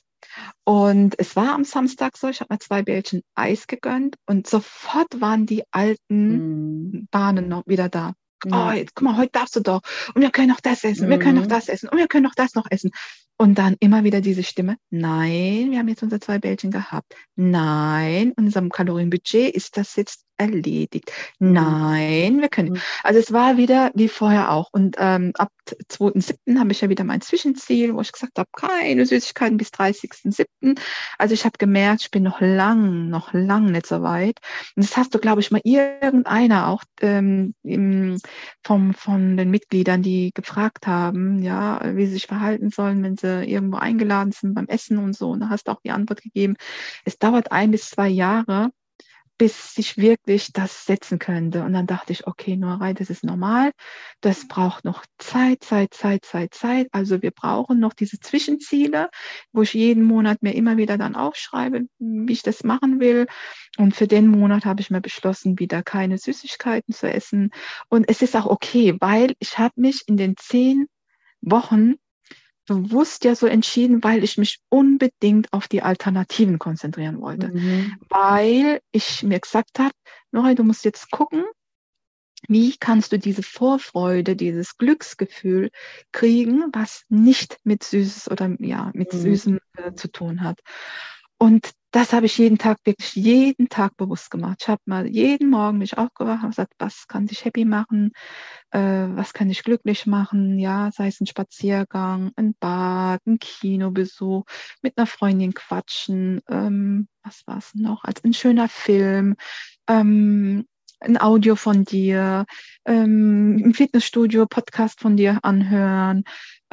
Und es war am Samstag so, ich habe mir zwei Bällchen Eis gegönnt und sofort waren die alten mm. Bahnen noch wieder da. Ja. Oh, jetzt, guck mal, heute darfst du doch. Und wir können noch das essen. Mm. Wir können noch mhm. das essen. Und wir können noch das noch essen. Und dann immer wieder diese Stimme, nein, wir haben jetzt unsere zwei Bällchen gehabt. Nein, unserem Kalorienbudget ist das jetzt erledigt. Mhm. Nein, wir können. Mhm. Also es war wieder wie vorher auch. Und ähm, ab 2.7. habe ich ja wieder mein Zwischenziel, wo ich gesagt habe, keine Süßigkeiten bis 30.7. Also ich habe gemerkt, ich bin noch lang, noch lang nicht so weit. Und das hast du, glaube ich, mal irgendeiner auch ähm, im, vom, von den Mitgliedern, die gefragt haben, ja, wie sie sich verhalten sollen, wenn sie irgendwo eingeladen sind beim Essen und so. Und da hast du auch die Antwort gegeben, es dauert ein bis zwei Jahre, bis sich wirklich das setzen könnte. Und dann dachte ich, okay, Nora, das ist normal. Das braucht noch Zeit, Zeit, Zeit, Zeit, Zeit. Also wir brauchen noch diese Zwischenziele, wo ich jeden Monat mir immer wieder dann aufschreibe, wie ich das machen will. Und für den Monat habe ich mir beschlossen, wieder keine Süßigkeiten zu essen. Und es ist auch okay, weil ich habe mich in den zehn Wochen bewusst ja so entschieden, weil ich mich unbedingt auf die Alternativen konzentrieren wollte. Mhm. Weil ich mir gesagt habe, Nora, du musst jetzt gucken, wie kannst du diese Vorfreude, dieses Glücksgefühl kriegen, was nicht mit Süßes oder ja, mit mhm. Süßem äh, zu tun hat. Und das habe ich jeden Tag, wirklich jeden Tag bewusst gemacht. Ich habe mal jeden Morgen mich aufgewacht und gesagt, was kann dich happy machen, äh, was kann dich glücklich machen, ja, sei es ein Spaziergang, ein Bad, ein Kinobesuch, mit einer Freundin quatschen, ähm, was war es noch, als ein schöner Film, ähm, ein Audio von dir, ähm, im Fitnessstudio Podcast von dir anhören,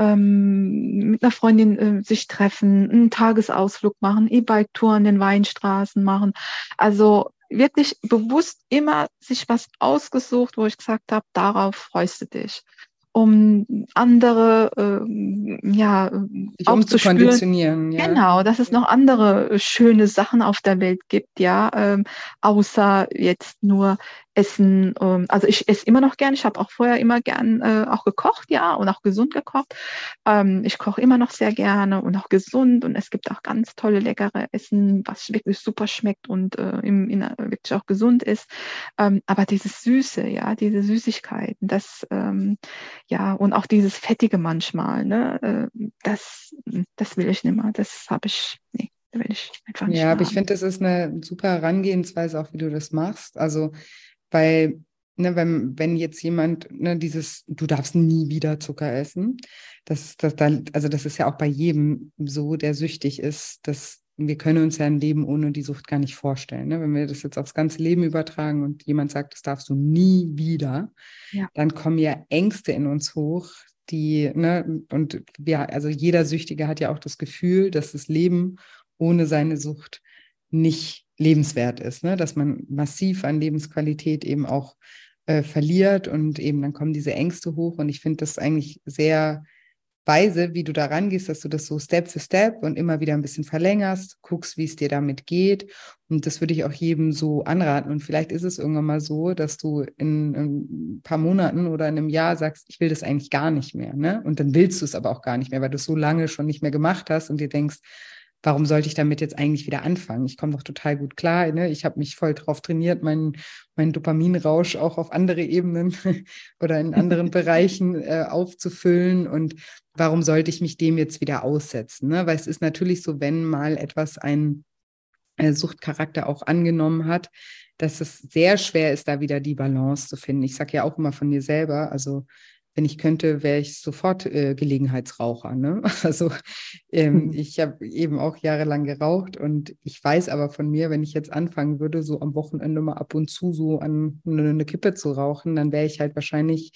ähm, mit einer Freundin äh, sich treffen, einen Tagesausflug machen, E-Bike-Tour an den Weinstraßen machen. Also wirklich bewusst immer sich was ausgesucht, wo ich gesagt habe, darauf freust du dich um andere äh, ja Dich auch zu konditionieren. Ja. Genau, dass es noch andere schöne Sachen auf der Welt gibt, ja, ähm, außer jetzt nur Essen. Ähm, also ich esse immer noch gern. Ich habe auch vorher immer gern äh, auch gekocht, ja, und auch gesund gekocht. Ähm, ich koche immer noch sehr gerne und auch gesund. Und es gibt auch ganz tolle, leckere Essen, was wirklich super schmeckt und äh, im, in, wirklich auch gesund ist. Ähm, aber dieses Süße, ja, diese Süßigkeiten, das, ähm, ja, und auch dieses Fettige manchmal, ne, äh, das, das will ich nicht mehr. Das habe ich, nee. Will ich einfach nicht ja, aber ich finde, das ist eine super Herangehensweise, auch wie du das machst. Also weil, ne, wenn, wenn jetzt jemand, ne, dieses, du darfst nie wieder Zucker essen, das, das, also das ist ja auch bei jedem so, der süchtig ist, dass wir können uns ja ein Leben ohne die Sucht gar nicht vorstellen. Ne? Wenn wir das jetzt aufs ganze Leben übertragen und jemand sagt, das darfst du nie wieder, ja. dann kommen ja Ängste in uns hoch, die, ne, und ja, also jeder Süchtige hat ja auch das Gefühl, dass das Leben ohne seine Sucht nicht lebenswert ist, ne? dass man massiv an Lebensqualität eben auch äh, verliert und eben dann kommen diese Ängste hoch und ich finde das eigentlich sehr Weise, wie du da rangehst, dass du das so Step für Step und immer wieder ein bisschen verlängerst, guckst, wie es dir damit geht. Und das würde ich auch jedem so anraten. Und vielleicht ist es irgendwann mal so, dass du in, in ein paar Monaten oder in einem Jahr sagst, ich will das eigentlich gar nicht mehr. Ne? Und dann willst du es aber auch gar nicht mehr, weil du es so lange schon nicht mehr gemacht hast und dir denkst, warum sollte ich damit jetzt eigentlich wieder anfangen? Ich komme doch total gut klar. Ne? Ich habe mich voll drauf trainiert, meinen mein Dopaminrausch auch auf andere Ebenen oder in anderen Bereichen äh, aufzufüllen. Und warum sollte ich mich dem jetzt wieder aussetzen? Ne? Weil es ist natürlich so, wenn mal etwas einen äh, Suchtcharakter auch angenommen hat, dass es sehr schwer ist, da wieder die Balance zu finden. Ich sage ja auch immer von mir selber, also wenn ich könnte, wäre ich sofort äh, Gelegenheitsraucher. Ne? Also ähm, mhm. ich habe eben auch jahrelang geraucht und ich weiß aber von mir, wenn ich jetzt anfangen würde, so am Wochenende mal ab und zu so an eine, eine Kippe zu rauchen, dann wäre ich halt wahrscheinlich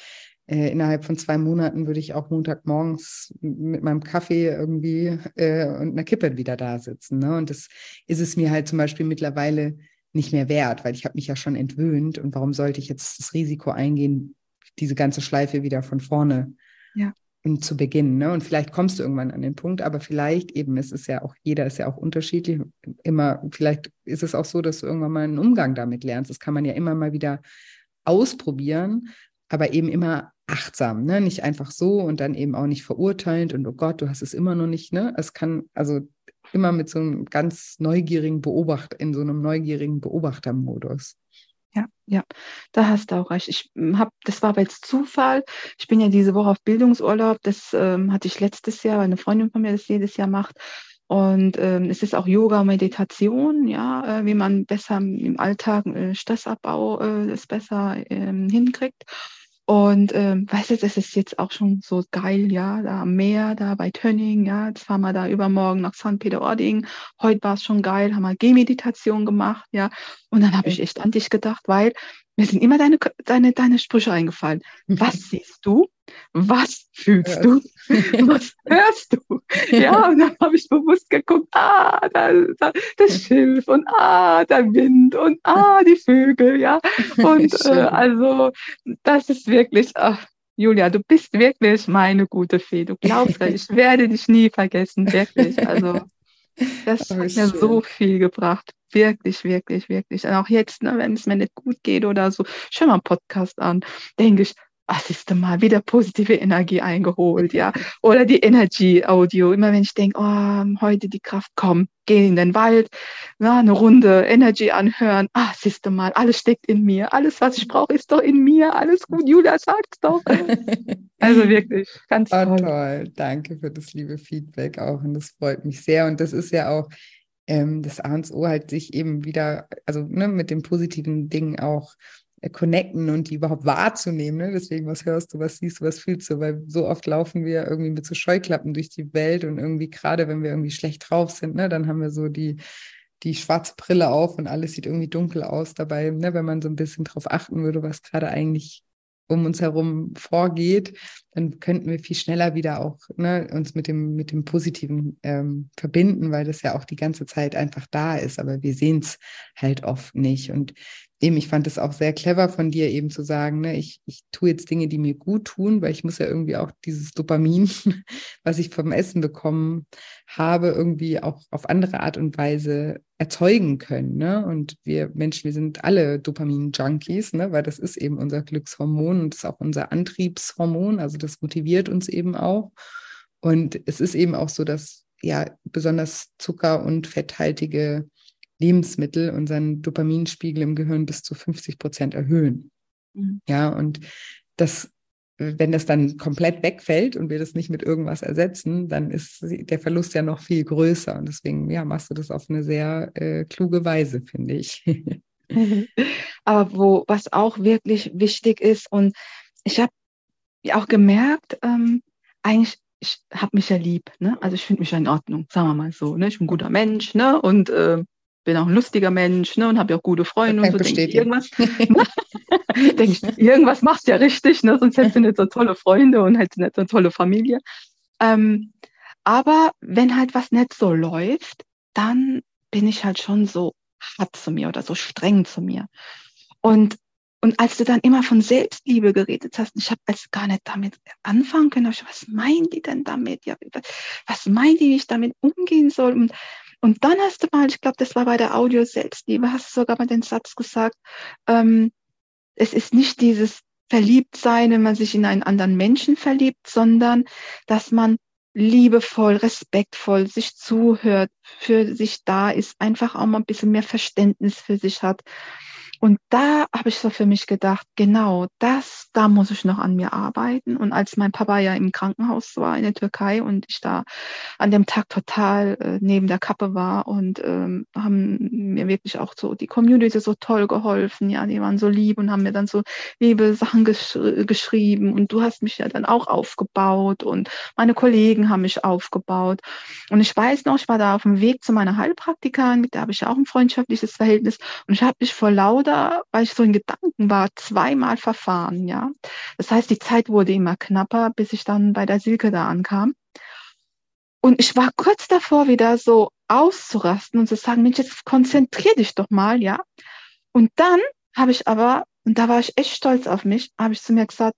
äh, innerhalb von zwei Monaten würde ich auch Montagmorgens mit meinem Kaffee irgendwie äh, und einer Kippe wieder da sitzen. Ne? Und das ist es mir halt zum Beispiel mittlerweile nicht mehr wert, weil ich habe mich ja schon entwöhnt und warum sollte ich jetzt das Risiko eingehen, diese ganze Schleife wieder von vorne ja. zu beginnen. Ne? Und vielleicht kommst du irgendwann an den Punkt, aber vielleicht eben, es ist ja auch, jeder ist ja auch unterschiedlich. Immer, vielleicht ist es auch so, dass du irgendwann mal einen Umgang damit lernst. Das kann man ja immer mal wieder ausprobieren, aber eben immer achtsam, ne? Nicht einfach so und dann eben auch nicht verurteilend und oh Gott, du hast es immer noch nicht, ne? Es kann also immer mit so einem ganz neugierigen Beobachter, in so einem neugierigen Beobachtermodus. Ja, ja, da hast du auch recht. Ich hm, habe, das war aber jetzt Zufall. Ich bin ja diese Woche auf Bildungsurlaub. Das ähm, hatte ich letztes Jahr, weil eine Freundin von mir das jedes Jahr macht. Und ähm, es ist auch Yoga, Meditation, ja, äh, wie man besser im Alltag äh, Stressabbau äh, das besser ähm, hinkriegt. Und ähm, weißt du, es ist jetzt auch schon so geil, ja, da am Meer, da bei Tönning, ja, jetzt fahren wir da übermorgen nach St. Peter-Ording. Heute war es schon geil, haben wir Gehmeditation gemacht, ja. Und dann habe ich echt an dich gedacht, weil mir sind immer deine, deine, deine Sprüche eingefallen. Was siehst du? Was fühlst du? Was hörst du? Ja, und dann habe ich bewusst geguckt, ah, da, da, das Schilf und ah, der Wind und ah, die Vögel, ja. Und äh, also, das ist wirklich, ach, Julia, du bist wirklich meine gute Fee. Du glaubst, ich werde dich nie vergessen, wirklich. Also, das hat mir so viel gebracht. Wirklich, wirklich, wirklich. Und auch jetzt, ne, wenn es mir nicht gut geht oder so, schau mal einen Podcast an, denke ich, was ist denn mal wieder positive Energie eingeholt, ja. Oder die Energy Audio. Immer wenn ich denke, oh, heute die Kraft, komm, geh in den Wald, ja, eine Runde Energy anhören. Ah, siehst du mal, alles steckt in mir. Alles, was ich brauche, ist doch in mir. Alles gut, Julia, sag's doch. also wirklich, ganz oh, toll. toll. Danke für das liebe Feedback auch. Und das freut mich sehr. Und das ist ja auch ähm, das A und O halt sich eben wieder, also ne, mit den positiven Dingen auch connecten und die überhaupt wahrzunehmen. Ne? Deswegen, was hörst du, was siehst du, was fühlst du? Weil so oft laufen wir irgendwie mit so Scheuklappen durch die Welt und irgendwie gerade, wenn wir irgendwie schlecht drauf sind, ne, dann haben wir so die, die schwarze Brille auf und alles sieht irgendwie dunkel aus dabei. Ne? Wenn man so ein bisschen drauf achten würde, was gerade eigentlich um uns herum vorgeht, dann könnten wir viel schneller wieder auch ne, uns mit dem, mit dem Positiven ähm, verbinden, weil das ja auch die ganze Zeit einfach da ist, aber wir sehen es halt oft nicht. Und eben, ich fand es auch sehr clever von dir eben zu sagen, ne, ich, ich tue jetzt Dinge, die mir gut tun, weil ich muss ja irgendwie auch dieses Dopamin, was ich vom Essen bekommen habe, irgendwie auch auf andere Art und Weise erzeugen können. Ne? Und wir Menschen, wir sind alle Dopamin-Junkies, ne? weil das ist eben unser Glückshormon und das ist auch unser Antriebshormon, also das motiviert uns eben auch. Und es ist eben auch so, dass ja besonders zucker- und fetthaltige Lebensmittel unseren Dopaminspiegel im Gehirn bis zu 50 Prozent erhöhen. Mhm. Ja, und das, wenn das dann komplett wegfällt und wir das nicht mit irgendwas ersetzen, dann ist der Verlust ja noch viel größer. Und deswegen, ja, machst du das auf eine sehr äh, kluge Weise, finde ich. Aber wo, was auch wirklich wichtig ist, und ich habe auch gemerkt, ähm, eigentlich ich habe mich ja lieb, ne? Also ich finde mich ja in Ordnung, sagen wir mal so, ne? Ich bin ein guter Mensch, ne? Und äh, bin auch ein lustiger Mensch ne, und habe ja auch gute Freunde und so. Denke ich, irgendwas, denke ich, irgendwas machst du ja richtig, ne, sonst hättest du nicht so tolle Freunde und hättest nicht so eine tolle Familie. Ähm, aber wenn halt was nicht so läuft, dann bin ich halt schon so hart zu mir oder so streng zu mir. Und und als du dann immer von Selbstliebe geredet hast, ich habe als gar nicht damit anfangen können, ich, was meinen die denn damit? Ja, was meinen die, wie ich damit umgehen soll? Und, und dann hast du mal, ich glaube, das war bei der Audio Selbstliebe, hast du sogar mal den Satz gesagt, ähm, es ist nicht dieses Verliebtsein, wenn man sich in einen anderen Menschen verliebt, sondern dass man liebevoll, respektvoll sich zuhört, für sich da ist, einfach auch mal ein bisschen mehr Verständnis für sich hat. Und da habe ich so für mich gedacht, genau, das, da muss ich noch an mir arbeiten. Und als mein Papa ja im Krankenhaus war in der Türkei und ich da an dem Tag total äh, neben der Kappe war und ähm, haben mir wirklich auch so die Community so toll geholfen, ja, die waren so lieb und haben mir dann so liebe Sachen gesch geschrieben und du hast mich ja dann auch aufgebaut und meine Kollegen haben mich aufgebaut. Und ich weiß noch, ich war da auf dem Weg zu meiner Heilpraktikerin, mit der habe ich ja auch ein freundschaftliches Verhältnis und ich habe mich vor lauter oder, weil ich so in Gedanken war, zweimal verfahren, ja. Das heißt, die Zeit wurde immer knapper, bis ich dann bei der Silke da ankam. Und ich war kurz davor, wieder so auszurasten und zu sagen, Mensch, jetzt konzentrier dich doch mal, ja. Und dann habe ich aber, und da war ich echt stolz auf mich, habe ich zu mir gesagt,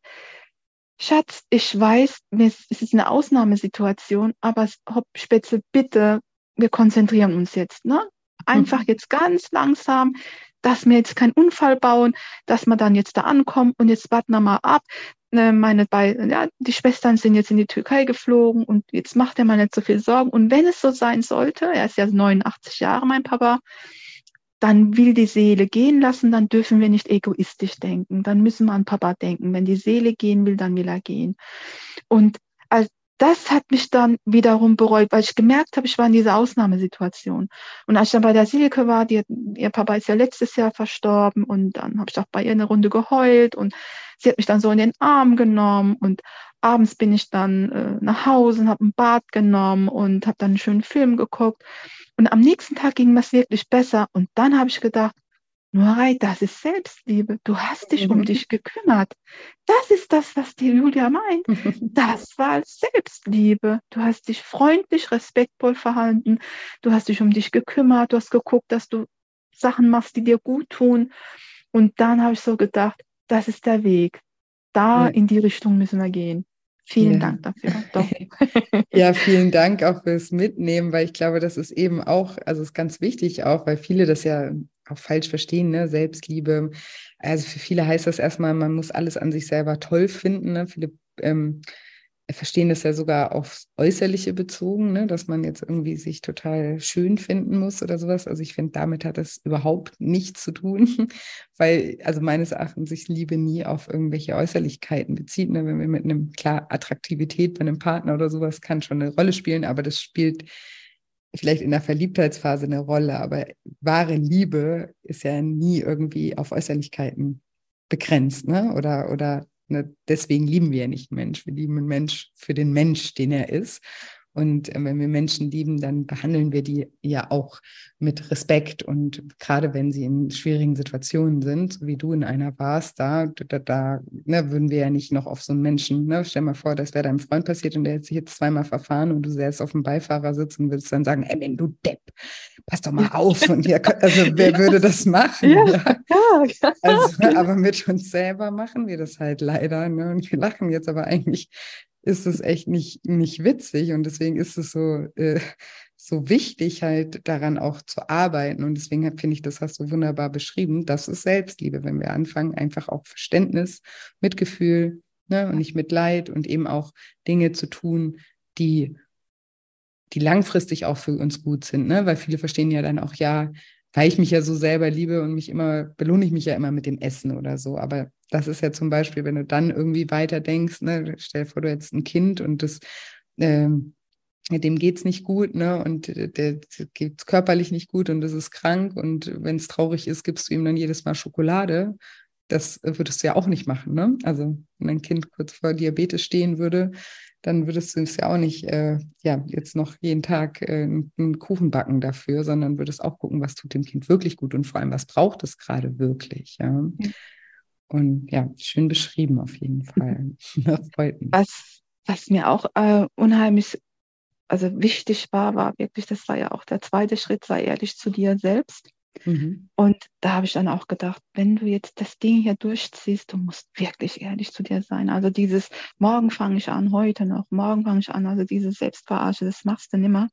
Schatz, ich weiß, es ist eine Ausnahmesituation, aber Spätzle, bitte, wir konzentrieren uns jetzt, ne? Einfach mhm. jetzt ganz langsam dass wir jetzt keinen Unfall bauen, dass wir dann jetzt da ankommen und jetzt warten wir mal ab. Ne, meine beiden, ja, die Schwestern sind jetzt in die Türkei geflogen und jetzt macht er mal nicht so viel Sorgen. Und wenn es so sein sollte, er ist ja 89 Jahre, mein Papa, dann will die Seele gehen lassen, dann dürfen wir nicht egoistisch denken. Dann müssen wir an Papa denken. Wenn die Seele gehen will, dann will er gehen. Und als, das hat mich dann wiederum bereut, weil ich gemerkt habe, ich war in dieser Ausnahmesituation. Und als ich dann bei der Silke war, die, ihr Papa ist ja letztes Jahr verstorben und dann habe ich auch bei ihr eine Runde geheult und sie hat mich dann so in den Arm genommen und abends bin ich dann äh, nach Hause und habe ein Bad genommen und habe dann einen schönen Film geguckt. Und am nächsten Tag ging das wirklich besser und dann habe ich gedacht, Nurai, das ist Selbstliebe. Du hast dich mhm. um dich gekümmert. Das ist das, was die Julia meint. Das war Selbstliebe. Du hast dich freundlich, respektvoll verhalten. Du hast dich um dich gekümmert. Du hast geguckt, dass du Sachen machst, die dir gut tun. Und dann habe ich so gedacht, das ist der Weg. Da ja. in die Richtung müssen wir gehen. Vielen ja. Dank dafür. Doch. ja, vielen Dank auch fürs Mitnehmen, weil ich glaube, das ist eben auch, also ist ganz wichtig auch, weil viele das ja auch falsch verstehen, ne? Selbstliebe. Also für viele heißt das erstmal, man muss alles an sich selber toll finden. Ne? Viele ähm, verstehen das ja sogar aufs Äußerliche bezogen, ne? dass man jetzt irgendwie sich total schön finden muss oder sowas. Also ich finde, damit hat das überhaupt nichts zu tun, weil also meines Erachtens sich Liebe nie auf irgendwelche Äußerlichkeiten bezieht. Ne? Wenn wir mit einem, klar, Attraktivität bei einem Partner oder sowas kann schon eine Rolle spielen, aber das spielt vielleicht in der Verliebtheitsphase eine Rolle, aber wahre Liebe ist ja nie irgendwie auf Äußerlichkeiten begrenzt, ne? Oder, oder ne? deswegen lieben wir ja nicht einen Mensch. Wir lieben einen Mensch für den Mensch, den er ist. Und äh, wenn wir Menschen lieben, dann behandeln wir die ja auch mit Respekt. Und gerade wenn sie in schwierigen Situationen sind, so wie du in einer warst, da, da, da ne, würden wir ja nicht noch auf so einen Menschen, ne, stell mal vor, das wäre deinem Freund passiert und der hätte sich jetzt zweimal verfahren und du säßt auf dem Beifahrersitz und würdest dann sagen, ey, wenn du Depp, pass doch mal auf. Und wir, also wer würde das machen? Ja, ja? ja. Also, aber mit uns selber machen wir das halt leider. Ne? Und wir lachen jetzt aber eigentlich ist es echt nicht, nicht witzig und deswegen ist es so, äh, so wichtig, halt daran auch zu arbeiten. Und deswegen finde ich, das hast du wunderbar beschrieben. Das ist Selbstliebe, wenn wir anfangen, einfach auch Verständnis, Mitgefühl ne, und nicht Mitleid und eben auch Dinge zu tun, die, die langfristig auch für uns gut sind. Ne? Weil viele verstehen ja dann auch, ja, weil ich mich ja so selber liebe und mich immer, belohne ich mich ja immer mit dem Essen oder so. Aber das ist ja zum Beispiel, wenn du dann irgendwie weiter denkst, ne, stell dir vor, du hättest ein Kind und das, ähm, dem geht's nicht gut, ne, und der geht's körperlich nicht gut und das ist krank und wenn es traurig ist, gibst du ihm dann jedes Mal Schokolade. Das würdest du ja auch nicht machen, ne? Also, wenn ein Kind kurz vor Diabetes stehen würde, dann würdest du es ja auch nicht äh, ja, jetzt noch jeden Tag äh, einen Kuchen backen dafür, sondern würdest auch gucken, was tut dem Kind wirklich gut und vor allem, was braucht es gerade wirklich. Ja? ja. Und ja, schön beschrieben auf jeden Fall. das freut mich. Was, was mir auch äh, unheimlich also wichtig war, war wirklich, das war ja auch der zweite Schritt, sei ehrlich zu dir selbst. Mhm. Und da habe ich dann auch gedacht, wenn du jetzt das Ding hier durchziehst, du musst wirklich ehrlich zu dir sein. Also dieses morgen fange ich an, heute noch, morgen fange ich an, also diese Selbstverarsche, das machst du nimmer.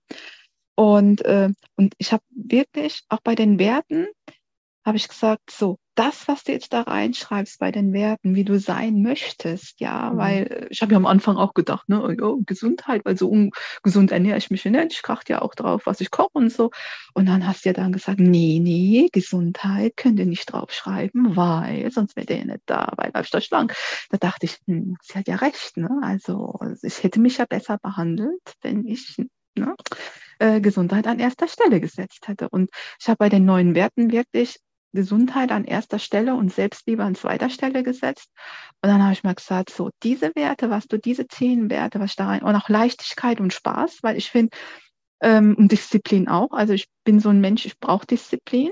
Und, äh, und ich habe wirklich auch bei den Werten, habe ich gesagt, so, das, was du jetzt da reinschreibst bei den Werten, wie du sein möchtest, ja, mhm. weil ich habe ja am Anfang auch gedacht, ne, oh, Gesundheit, weil so ungesund ernähre ich mich nicht, ich achte ja auch drauf, was ich koche und so. Und dann hast du ja dann gesagt, nee, nee, Gesundheit könnt ihr nicht draufschreiben, weil sonst wäre der ja nicht da, weil bleibst du schlank. Da dachte ich, hm, sie hat ja recht, ne, also ich hätte mich ja besser behandelt, wenn ich ne, äh, Gesundheit an erster Stelle gesetzt hätte. Und ich habe bei den neuen Werten wirklich Gesundheit an erster Stelle und Selbstliebe an zweiter Stelle gesetzt. Und dann habe ich mal gesagt, so diese Werte, was du, diese zehn Werte, was da rein, und auch Leichtigkeit und Spaß, weil ich finde, ähm, und Disziplin auch. Also ich bin so ein Mensch, ich brauche Disziplin.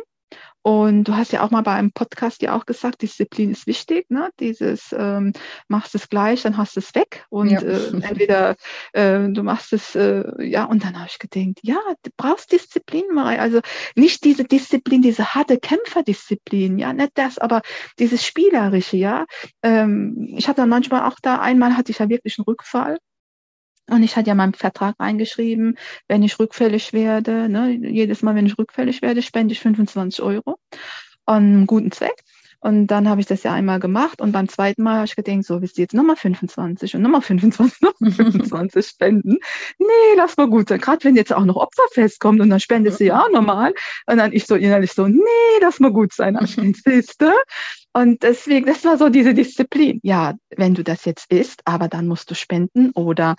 Und du hast ja auch mal bei einem Podcast ja auch gesagt, Disziplin ist wichtig. Ne? Dieses ähm, machst es gleich, dann hast du es weg. Und ja. äh, entweder äh, du machst es, äh, ja, und dann habe ich gedacht, ja, du brauchst Disziplin, Marie. Also nicht diese Disziplin, diese harte Kämpferdisziplin, ja, nicht das, aber dieses Spielerische, ja. Ähm, ich hatte dann manchmal auch da, einmal hatte ich ja wirklich einen Rückfall. Und ich hatte ja meinen Vertrag eingeschrieben, wenn ich rückfällig werde, ne, jedes Mal, wenn ich rückfällig werde, spende ich 25 Euro an guten Zweck. Und dann habe ich das ja einmal gemacht und beim zweiten Mal habe ich gedacht, so, wisst ihr jetzt nochmal 25 und nochmal 25, nochmal 25 spenden. Nee, lass mal gut sein. Gerade wenn jetzt auch noch Opferfest kommt und dann spendest du ja auch nochmal. Und dann ich so innerlich so, nee, lass mal gut sein. Siehste? Und deswegen, das war so diese Disziplin. Ja, wenn du das jetzt isst, aber dann musst du spenden. Oder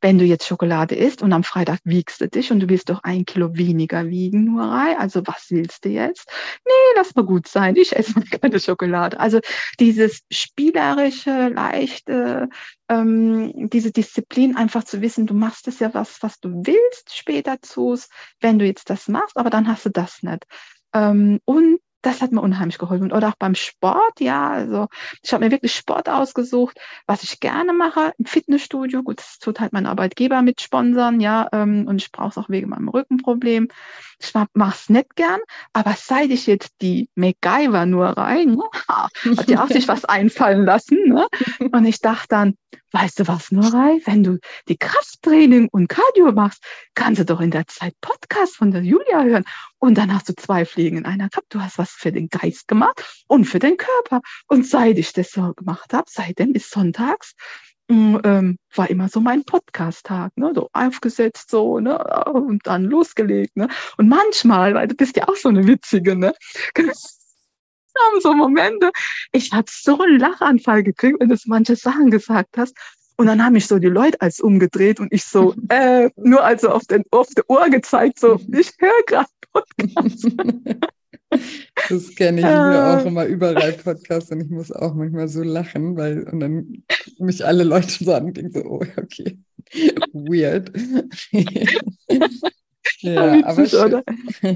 wenn du jetzt Schokolade isst und am Freitag wiegst du dich und du willst doch ein Kilo weniger wiegen, nur rein. Also was willst du jetzt? Nee, lass mal gut sein. Ich esse keine Schokolade. Also dieses spielerische, leichte, ähm, diese Disziplin, einfach zu wissen, du machst es ja was, was du willst später zu, wenn du jetzt das machst, aber dann hast du das nicht. Ähm, und das hat mir unheimlich geholfen. Oder auch beim Sport, ja, also ich habe mir wirklich Sport ausgesucht, was ich gerne mache im Fitnessstudio. Gut, das tut halt mein Arbeitgeber mit sponsern, ja, ähm, und ich brauche es auch wegen meinem Rückenproblem. Ich mache es nicht gern, aber seit ich jetzt die MacGyver nur rein, ne, hat ja auch sich was einfallen lassen. Ne? Und ich dachte dann, weißt du was, Norei, wenn du die Krafttraining und Cardio machst, kannst du doch in der Zeit Podcast von der Julia hören. Und dann hast du zwei Fliegen in einer gehabt. Du hast was für den Geist gemacht und für den Körper. Und seit ich das so gemacht habe, seitdem ist sonntags, mm, ähm, war immer so mein Podcast-Tag, ne? so aufgesetzt so, ne? und dann losgelegt. Ne? Und manchmal, weil du bist ja auch so eine Witzige, ne? haben so Momente, ich hatte so einen Lachanfall gekriegt, wenn du manche Sachen gesagt hast. Und dann haben mich so die Leute als umgedreht und ich so, äh, nur also auf, den, auf der Ohr gezeigt, so, ich höre gerade Podcast. Das kenne ich mir auch immer überall Podcasts und ich muss auch manchmal so lachen, weil und dann mich alle Leute so an und denken so, oh, okay, weird. Ja, aber schön,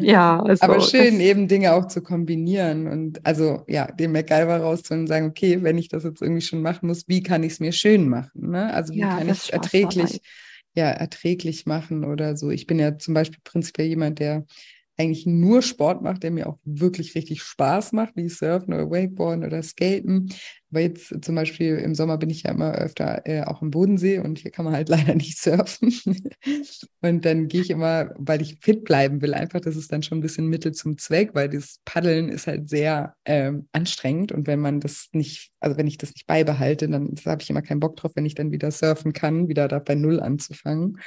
ja, also, aber schön eben Dinge auch zu kombinieren und also ja, den MacGyver rauszuholen und sagen, okay, wenn ich das jetzt irgendwie schon machen muss, wie kann ich es mir schön machen? Ne? Also wie ja, kann ich es erträglich, ja, erträglich machen oder so. Ich bin ja zum Beispiel prinzipiell jemand, der eigentlich nur Sport macht, der mir auch wirklich richtig Spaß macht, wie Surfen oder Wakeboarden oder Skaten. Aber jetzt zum Beispiel im Sommer bin ich ja immer öfter äh, auch im Bodensee und hier kann man halt leider nicht surfen. und dann gehe ich immer, weil ich fit bleiben will, einfach, das ist dann schon ein bisschen Mittel zum Zweck, weil das Paddeln ist halt sehr ähm, anstrengend und wenn man das nicht, also wenn ich das nicht beibehalte, dann habe ich immer keinen Bock drauf, wenn ich dann wieder surfen kann, wieder da bei Null anzufangen.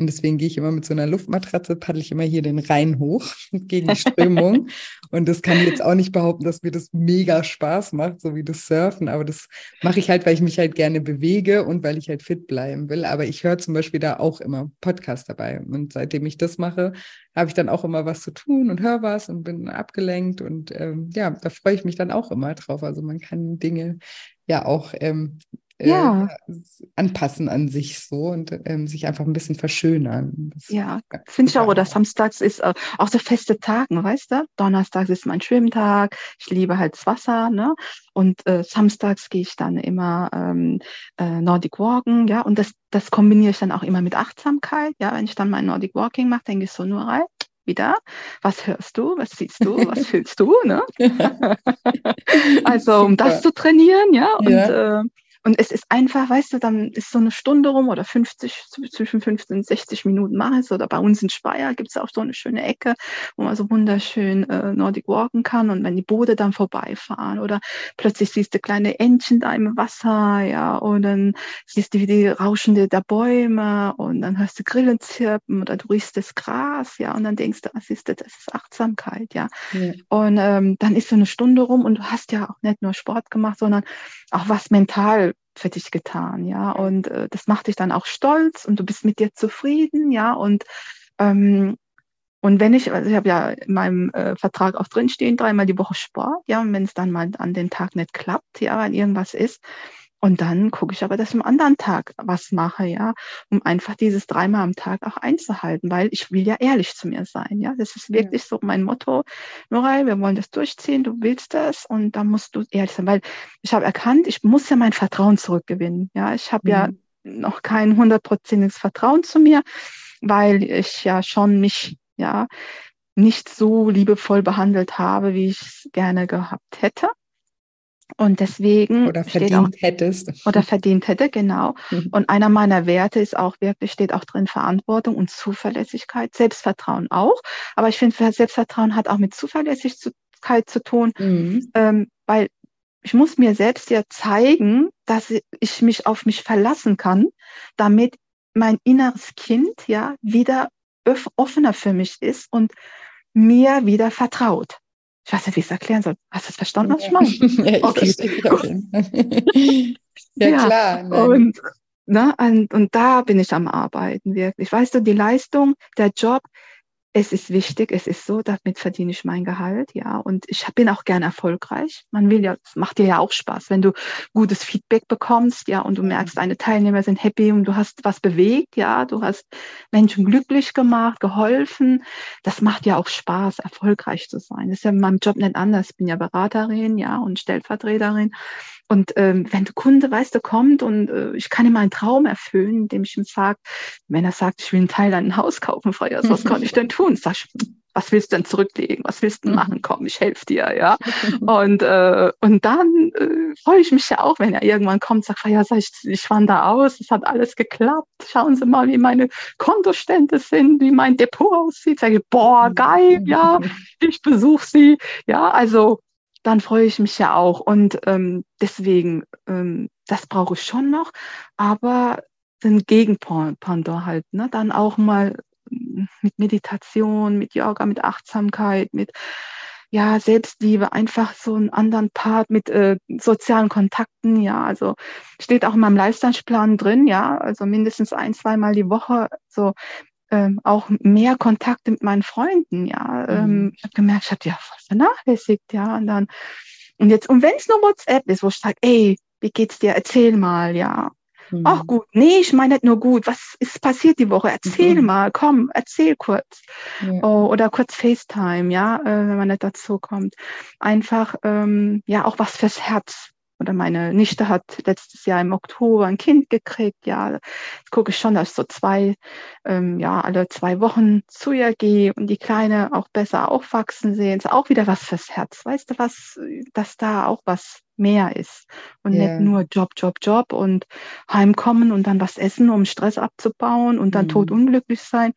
Und deswegen gehe ich immer mit so einer Luftmatratze, paddle ich immer hier den Rhein hoch gegen die Strömung. und das kann ich jetzt auch nicht behaupten, dass mir das mega Spaß macht, so wie das Surfen. Aber das mache ich halt, weil ich mich halt gerne bewege und weil ich halt fit bleiben will. Aber ich höre zum Beispiel da auch immer Podcast dabei. Und seitdem ich das mache, habe ich dann auch immer was zu tun und höre was und bin abgelenkt. Und ähm, ja, da freue ich mich dann auch immer drauf. Also man kann Dinge ja auch ähm, ja. Äh, anpassen an sich so und ähm, sich einfach ein bisschen verschönern. Das ja, finde ich auch. Oder samstags ist äh, auch so feste Tage, weißt du? Donnerstags ist mein Schwimmtag. Ich liebe halt das Wasser, ne? Und äh, samstags gehe ich dann immer ähm, äh, Nordic Walken, ja. Und das, das kombiniere ich dann auch immer mit Achtsamkeit, ja. Wenn ich dann mein Nordic Walking mache, denke ich so nur rein wieder. Was hörst du? Was siehst du? Was fühlst du? Ne? also um das zu trainieren, ja. Und ja. Äh, und es ist einfach, weißt du, dann ist so eine Stunde rum oder 50, zwischen 15 und 60 Minuten mache ich es. Oder bei uns in Speyer gibt es auch so eine schöne Ecke, wo man so wunderschön äh, Nordic walken kann. Und wenn die Boote dann vorbeifahren oder plötzlich siehst du kleine Entchen da im Wasser, ja, und dann siehst du wie die Rauschende der Bäume und dann hörst du Grillen zirpen oder du riechst das Gras, ja, und dann denkst du, was ist das? Das ist Achtsamkeit, ja. ja. Und ähm, dann ist so eine Stunde rum und du hast ja auch nicht nur Sport gemacht, sondern auch was mental für dich getan, ja. Und äh, das macht dich dann auch stolz und du bist mit dir zufrieden, ja. Und ähm, und wenn ich, also ich habe ja in meinem äh, Vertrag auch drinstehen, dreimal die Woche Sport, ja, und wenn es dann mal an den Tag nicht klappt, ja, wenn irgendwas ist, und dann gucke ich aber, dass ich am anderen Tag was mache, ja, um einfach dieses dreimal am Tag auch einzuhalten, weil ich will ja ehrlich zu mir sein, ja. Das ist wirklich ja. so mein Motto. Norei, wir wollen das durchziehen, du willst das und da musst du ehrlich sein, weil ich habe erkannt, ich muss ja mein Vertrauen zurückgewinnen, ja. Ich habe mhm. ja noch kein hundertprozentiges Vertrauen zu mir, weil ich ja schon mich, ja, nicht so liebevoll behandelt habe, wie ich es gerne gehabt hätte. Und deswegen. Oder verdient auch, hättest. Oder verdient hätte, genau. Mhm. Und einer meiner Werte ist auch wirklich, steht auch drin Verantwortung und Zuverlässigkeit, Selbstvertrauen auch. Aber ich finde, Selbstvertrauen hat auch mit Zuverlässigkeit zu tun, mhm. ähm, weil ich muss mir selbst ja zeigen, dass ich mich auf mich verlassen kann, damit mein inneres Kind ja wieder offener für mich ist und mir wieder vertraut. Ich weiß nicht, wie ich es erklären soll. Hast du es verstanden, was ich meine? ja, okay. ja, ja, klar. Nein. Und, ne, und, und da bin ich am Arbeiten, wirklich. Weißt du, die Leistung, der Job, es ist wichtig, es ist so, damit verdiene ich mein Gehalt, ja. Und ich bin auch gern erfolgreich. Man will ja, es macht dir ja auch Spaß, wenn du gutes Feedback bekommst, ja, und du merkst, deine Teilnehmer sind happy und du hast was bewegt, ja, du hast Menschen glücklich gemacht, geholfen. Das macht ja auch Spaß, erfolgreich zu sein. Das ist ja in meinem Job nicht anders. Ich bin ja Beraterin, ja, und Stellvertreterin. Und ähm, wenn der Kunde, weißt du, kommt und äh, ich kann ihm einen Traum erfüllen, indem ich ihm sage, wenn er sagt, ich will einen Teil an ein Haus kaufen, Freier, was kann ich denn tun? Sag ich, was willst du denn zurücklegen? Was willst du machen? Komm, ich helfe dir, ja. Und, äh, und dann äh, freue ich mich ja auch, wenn er irgendwann kommt und sagt, ja, sag ich, ich wandere aus, es hat alles geklappt. Schauen Sie mal, wie meine Kontostände sind, wie mein Depot aussieht. Sag ich, boah, geil, ja, ich besuche Sie. Ja, also dann freue ich mich ja auch. Und ähm, deswegen, ähm, das brauche ich schon noch, aber den Gegenpendant halt, ne? dann auch mal mit Meditation, mit Yoga, mit Achtsamkeit, mit ja, Selbstliebe, einfach so einen anderen Part mit äh, sozialen Kontakten, ja, also steht auch in meinem Lifestyle-Plan drin, ja, also mindestens ein, zweimal die Woche so ähm, auch mehr Kontakte mit meinen Freunden, ja. Ähm, mhm. ich habe gemerkt, ich habe ja voll vernachlässigt, ja. Und dann, und jetzt, und wenn es nur WhatsApp ist, wo ich sage, ey, wie geht's dir? Erzähl mal, ja. Mhm. Ach gut, nee, ich meine nicht nur gut, was ist passiert die Woche? Erzähl mhm. mal, komm, erzähl kurz. Ja. Oh, oder kurz FaceTime, ja, äh, wenn man nicht dazu kommt. Einfach, ähm, ja, auch was fürs Herz oder meine Nichte hat letztes Jahr im Oktober ein Kind gekriegt. Ja, jetzt gucke ich schon, dass ich so zwei, ähm, ja, alle zwei Wochen zu ihr gehe und die Kleine auch besser aufwachsen sehen. Ist auch wieder was fürs Herz. Weißt du was, dass da auch was mehr ist und yeah. nicht nur Job, Job, Job und heimkommen und dann was essen, um Stress abzubauen und dann mhm. totunglücklich sein.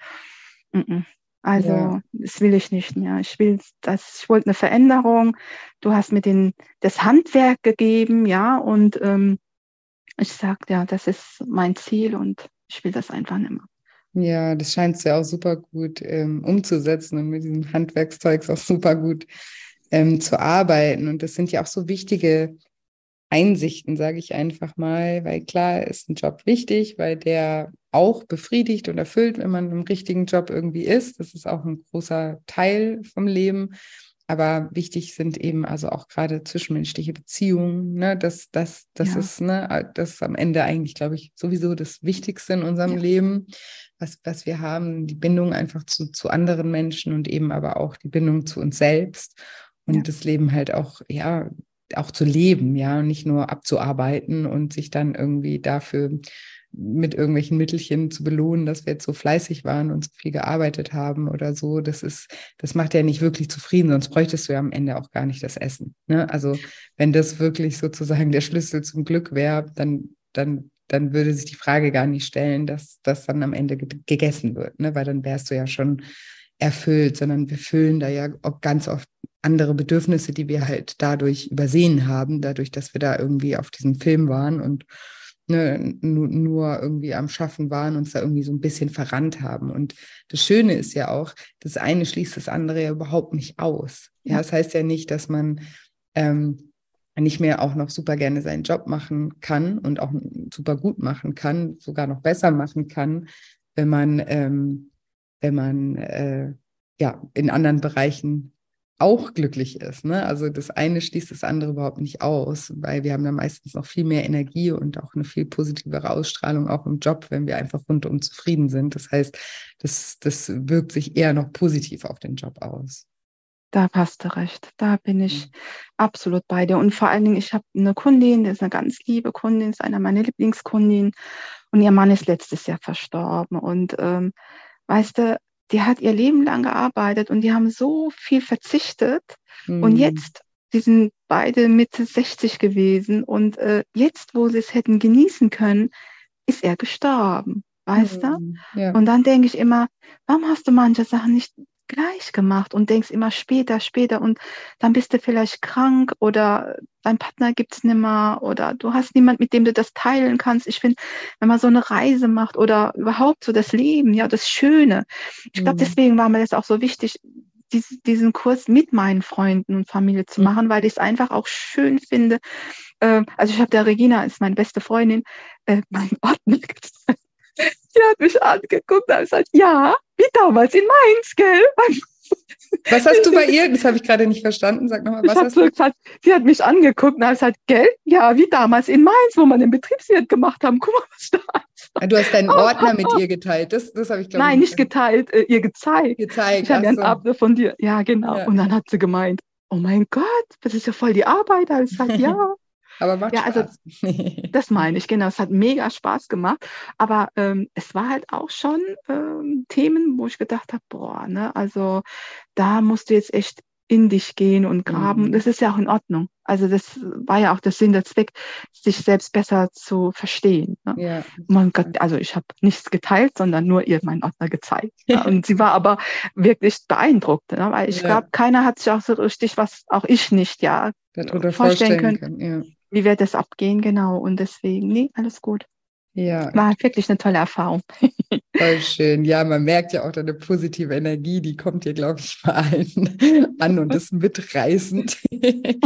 Mm -mm. Also ja. das will ich nicht mehr. Ich will das, ich wollte eine Veränderung. Du hast mir den, das Handwerk gegeben, ja, und ähm, ich sagte, ja, das ist mein Ziel und ich will das einfach nicht mehr. Ja, das scheint ja auch super gut ähm, umzusetzen und mit diesem Handwerkszeugs auch super gut ähm, zu arbeiten. Und das sind ja auch so wichtige Einsichten, sage ich einfach mal, weil klar ist ein Job wichtig, weil der auch befriedigt und erfüllt, wenn man im richtigen Job irgendwie ist. Das ist auch ein großer Teil vom Leben. Aber wichtig sind eben also auch gerade zwischenmenschliche Beziehungen. Ne? Das, das, das ja. ist, ne, das ist am Ende eigentlich, glaube ich, sowieso das Wichtigste in unserem ja. Leben, was, was wir haben, die Bindung einfach zu, zu anderen Menschen und eben aber auch die Bindung zu uns selbst und ja. das Leben halt auch, ja, auch zu leben, ja, und nicht nur abzuarbeiten und sich dann irgendwie dafür mit irgendwelchen Mittelchen zu belohnen, dass wir jetzt so fleißig waren und so viel gearbeitet haben oder so. Das ist, das macht ja nicht wirklich zufrieden, sonst bräuchtest du ja am Ende auch gar nicht das Essen. Ne? Also wenn das wirklich sozusagen der Schlüssel zum Glück wäre, dann, dann, dann würde sich die Frage gar nicht stellen, dass das dann am Ende gegessen wird, ne? weil dann wärst du ja schon erfüllt, sondern wir füllen da ja auch ganz oft andere Bedürfnisse, die wir halt dadurch übersehen haben, dadurch, dass wir da irgendwie auf diesem Film waren und ne, nur, nur irgendwie am Schaffen waren, uns da irgendwie so ein bisschen verrannt haben. Und das Schöne ist ja auch, das eine schließt das andere ja überhaupt nicht aus. Ja, ja das heißt ja nicht, dass man ähm, nicht mehr auch noch super gerne seinen Job machen kann und auch super gut machen kann, sogar noch besser machen kann, wenn man, ähm, wenn man äh, ja in anderen Bereichen auch glücklich ist. Ne? Also das eine schließt das andere überhaupt nicht aus, weil wir haben ja meistens noch viel mehr Energie und auch eine viel positivere Ausstrahlung auch im Job, wenn wir einfach rundum zufrieden sind. Das heißt, das, das wirkt sich eher noch positiv auf den Job aus. Da passt du recht. Da bin ich mhm. absolut bei dir. Und vor allen Dingen, ich habe eine Kundin, das ist eine ganz liebe Kundin, ist einer meiner Lieblingskundinnen. Und ihr Mann ist letztes Jahr verstorben. Und ähm, weißt du, die hat ihr Leben lang gearbeitet und die haben so viel verzichtet. Mhm. Und hm. jetzt, die sind beide Mitte 60 gewesen und äh, jetzt, wo sie es hätten genießen können, ist er gestorben. Weißt mhm. du? Ja. Und dann denke ich immer, warum hast du manche Sachen nicht gleich gemacht und denkst immer später, später und dann bist du vielleicht krank oder dein Partner gibt es nicht mehr oder du hast niemand, mit dem du das teilen kannst. Ich finde, wenn man so eine Reise macht oder überhaupt so das Leben, ja, das Schöne. Ich glaube, mhm. deswegen war mir das auch so wichtig, diesen Kurs mit meinen Freunden und Familie zu mhm. machen, weil ich es einfach auch schön finde. Ähm, also ich habe der Regina, ist meine beste Freundin, äh, mein Ordner Sie hat mich angeguckt und hat gesagt, ja, damals in Mainz, gell? Was hast du bei ihr? Das habe ich gerade nicht verstanden. Sag nochmal, was hast du? Gesagt, sie hat mich angeguckt und hat gesagt, gell? Ja, wie damals in Mainz, wo wir den Betriebswirt gemacht haben. Guck mal, was da ist. Ah, du hast deinen Ordner mit ihr geteilt. Das, das habe ich glaube Nein, nicht geteilt, äh, ihr gezeigt. Gezeigt. Ich habe einen so. Abend von dir. Ja, genau. Ja. Und dann hat sie gemeint, oh mein Gott, das ist ja voll die Arbeit. Ich gesagt, ja. Aber macht ja, also Spaß. Also, das meine ich, genau. Es hat mega Spaß gemacht. Aber ähm, es war halt auch schon ähm, Themen, wo ich gedacht habe, boah, ne, also da musst du jetzt echt in dich gehen und graben. Mhm. Das ist ja auch in Ordnung. Also das war ja auch der Sinn, der Zweck, sich selbst besser zu verstehen. Ne? Ja. Mein Gott, also ich habe nichts geteilt, sondern nur ihr meinen Ordner gezeigt. Ja? Und sie war aber wirklich beeindruckt, ne? weil ich ja. glaube, keiner hat sich auch so richtig, was auch ich nicht, ja, vorstellen, vorstellen können. können. Wie wird das abgehen, genau. Und deswegen, nee, alles gut. Ja. War wirklich eine tolle Erfahrung. Voll schön. Ja, man merkt ja auch deine positive Energie, die kommt hier, glaube ich, bei allen an und ist mitreißend.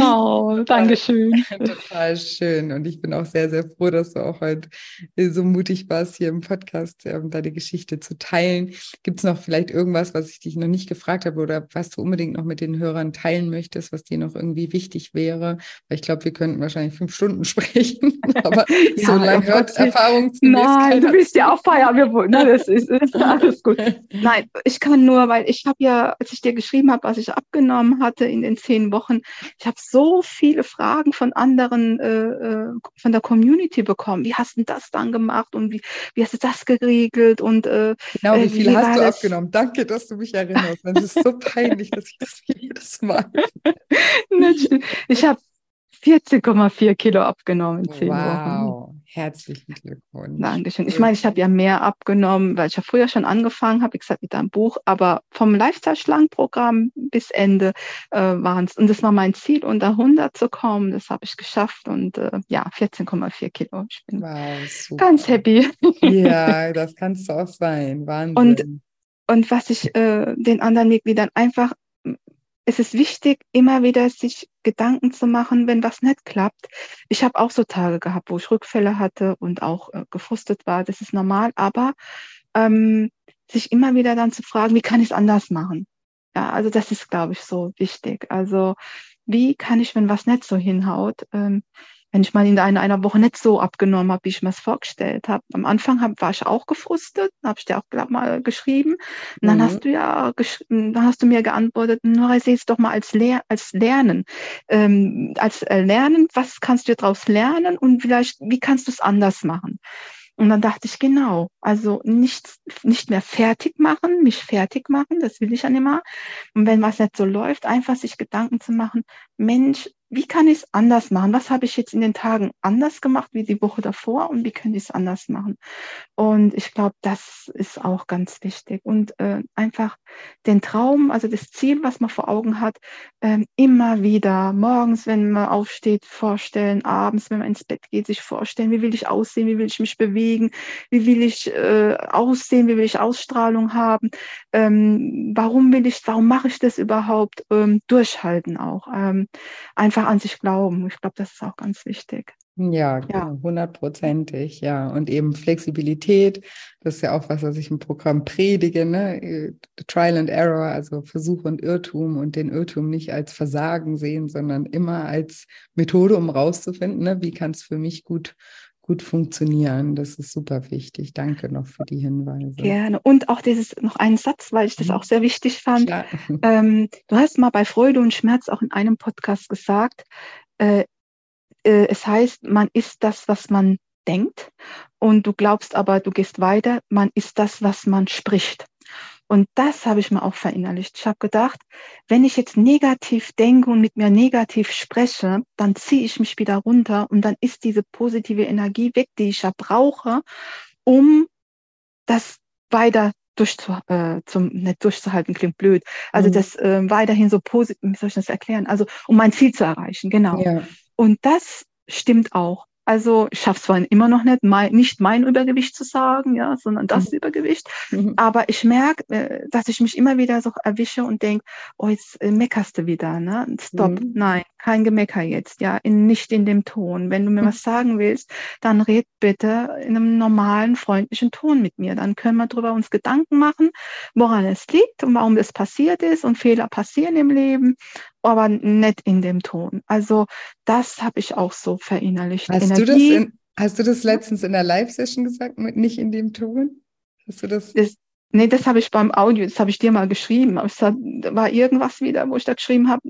Oh, danke schön. Total schön. Und ich bin auch sehr, sehr froh, dass du auch heute so mutig warst, hier im Podcast um deine Geschichte zu teilen. Gibt es noch vielleicht irgendwas, was ich dich noch nicht gefragt habe oder was du unbedingt noch mit den Hörern teilen möchtest, was dir noch irgendwie wichtig wäre? Weil ich glaube, wir könnten wahrscheinlich fünf Stunden sprechen, aber ja, so lange hört Erfahrung Nein, du willst ja auch feiern. Wir, na, das ist, ist alles gut. Nein, ich kann nur, weil ich habe ja, als ich dir geschrieben habe, was ich abgenommen hatte in den zehn Wochen, ich habe so viele Fragen von anderen, äh, äh, von der Community bekommen. Wie hast du das dann gemacht und wie, wie hast du das geregelt? Und, äh, genau, wie äh, viel wie hast du abgenommen? Danke, dass du mich erinnerst. Es ist so peinlich, dass ich das jedes Mal. ich habe 14,4 Kilo abgenommen in zehn wow. Wochen. Herzlichen Glückwunsch. Dankeschön. Ich meine, ich habe ja mehr abgenommen, weil ich ja früher schon angefangen habe, ich gesagt, mit einem Buch, aber vom Lifestyle-Schlank-Programm bis Ende äh, waren es. Und das war mein Ziel, unter 100 zu kommen. Das habe ich geschafft und äh, ja, 14,4 Kilo. Ich bin wow, ganz happy. Ja, das kannst du auch sein. Wahnsinn. Und, und was ich äh, den anderen Mitgliedern einfach es ist wichtig, immer wieder sich Gedanken zu machen, wenn was nicht klappt. Ich habe auch so Tage gehabt, wo ich Rückfälle hatte und auch äh, gefrustet war. Das ist normal, aber ähm, sich immer wieder dann zu fragen, wie kann ich es anders machen? Ja, also das ist, glaube ich, so wichtig. Also wie kann ich, wenn was nicht so hinhaut, ähm, wenn ich mal in einer, einer Woche nicht so abgenommen habe, wie ich mir es vorgestellt habe. Am Anfang hab, war ich auch gefrustet, habe ich dir auch glaub, mal geschrieben. Und dann mhm. hast du ja, dann hast du mir geantwortet, nur ich sehe es doch mal als, Lehr als Lernen. Ähm, als äh, Lernen, was kannst du daraus lernen und vielleicht, wie kannst du es anders machen? Und dann dachte ich, genau, also nicht, nicht mehr fertig machen, mich fertig machen, das will ich ja nicht mehr. Und wenn was nicht so läuft, einfach sich Gedanken zu machen, Mensch, wie kann ich es anders machen? Was habe ich jetzt in den Tagen anders gemacht wie die Woche davor und wie könnte ich es anders machen? Und ich glaube, das ist auch ganz wichtig. Und äh, einfach den Traum, also das Ziel, was man vor Augen hat, äh, immer wieder morgens, wenn man aufsteht, vorstellen, abends, wenn man ins Bett geht, sich vorstellen, wie will ich aussehen, wie will ich mich bewegen, wie will ich äh, aussehen, wie will ich Ausstrahlung haben, ähm, warum will ich, warum mache ich das überhaupt? Ähm, durchhalten auch. Ähm, einfach einfach an sich glauben. Ich glaube, das ist auch ganz wichtig. Ja, genau, hundertprozentig, ja. Und eben Flexibilität, das ist ja auch was, was ich im Programm predige, ne? Trial and Error, also Versuch und Irrtum und den Irrtum nicht als Versagen sehen, sondern immer als Methode, um rauszufinden, ne? wie kann es für mich gut gut funktionieren. Das ist super wichtig. Danke noch für die Hinweise. Gerne. Und auch dieses noch einen Satz, weil ich das mhm. auch sehr wichtig fand. Ähm, du hast mal bei Freude und Schmerz auch in einem Podcast gesagt, äh, äh, es heißt, man ist das, was man denkt. Und du glaubst aber, du gehst weiter, man ist das, was man spricht. Und das habe ich mir auch verinnerlicht. Ich habe gedacht, wenn ich jetzt negativ denke und mit mir negativ spreche, dann ziehe ich mich wieder runter und dann ist diese positive Energie weg, die ich ja brauche, um das weiter durchzu, äh, zum, nicht durchzuhalten, klingt blöd. Also mhm. das äh, weiterhin so positiv, wie soll ich das erklären? Also um mein Ziel zu erreichen, genau. Ja. Und das stimmt auch. Also ich schaffe zwar immer noch nicht, mein, nicht mein Übergewicht zu sagen, ja, sondern das mhm. Übergewicht. Mhm. Aber ich merke, äh, dass ich mich immer wieder so erwische und denke, oh, jetzt äh, meckerst du wieder, ne? Stopp, mhm. nein, kein Gemecker jetzt, ja, in, nicht in dem Ton. Wenn du mir mhm. was sagen willst, dann red bitte in einem normalen, freundlichen Ton mit mir. Dann können wir darüber uns Gedanken machen, woran es liegt und warum das passiert ist und Fehler passieren im Leben aber nicht in dem Ton. Also das habe ich auch so verinnerlicht. Hast Energie, du, das in, hast du das letztens in der Live-Session gesagt, mit nicht in dem Ton? Hast du das? das nee, das habe ich beim Audio, das habe ich dir mal geschrieben. Es war irgendwas wieder, wo ich da geschrieben habe,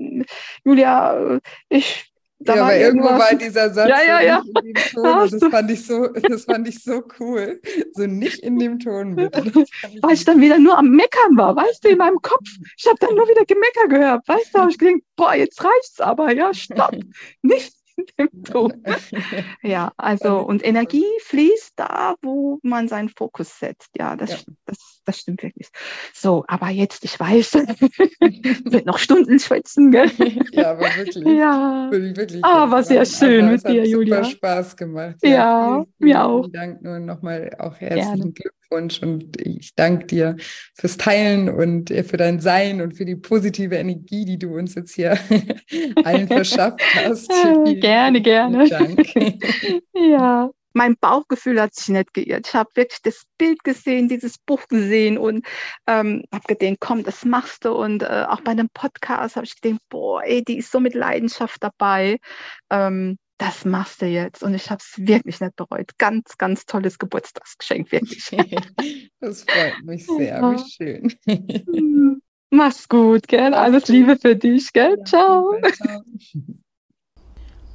Julia, ich da ja, aber irgendwo war dieser Satz ja, ja, ja. in dem Ton das fand ich so, das fand ich so cool. So nicht in dem Ton bitte. Weil ich dann wieder nur am Meckern war, weißt du, in meinem Kopf. Ich habe dann nur wieder Gemecker gehört, weißt du, habe ich gedacht, boah, jetzt reicht's aber, ja, stopp. nicht dem Ton. ja, also und Energie fließt da, wo man seinen Fokus setzt. Ja, das, ja. das, das stimmt wirklich. So, aber jetzt, ich weiß, wird noch Stunden schwätzen, gell? ja, aber wirklich. Ja. wirklich aber sehr schön aber mit dir, Julia. Spaß gemacht. Ja, ja vielen, vielen mir auch. Dank nur nochmal auch herzlichen Gerne. Glückwunsch und ich danke dir fürs Teilen und für dein Sein und für die positive Energie, die du uns jetzt hier allen verschafft hast. Gerne, gerne. Dank. ja. Mein Bauchgefühl hat sich nicht geirrt. Ich habe wirklich das Bild gesehen, dieses Buch gesehen und ähm, habe gedacht, komm, das machst du. Und äh, auch bei einem Podcast habe ich gedacht, boah, ey, die ist so mit Leidenschaft dabei. Ähm, das machst du jetzt. Und ich habe es wirklich nicht bereut. Ganz, ganz tolles Geburtstagsgeschenk, wirklich. das freut mich sehr. Ja. Wie schön. Mach's gut, gell? Alles Liebe für dich, gell? Ja, ciao. ciao.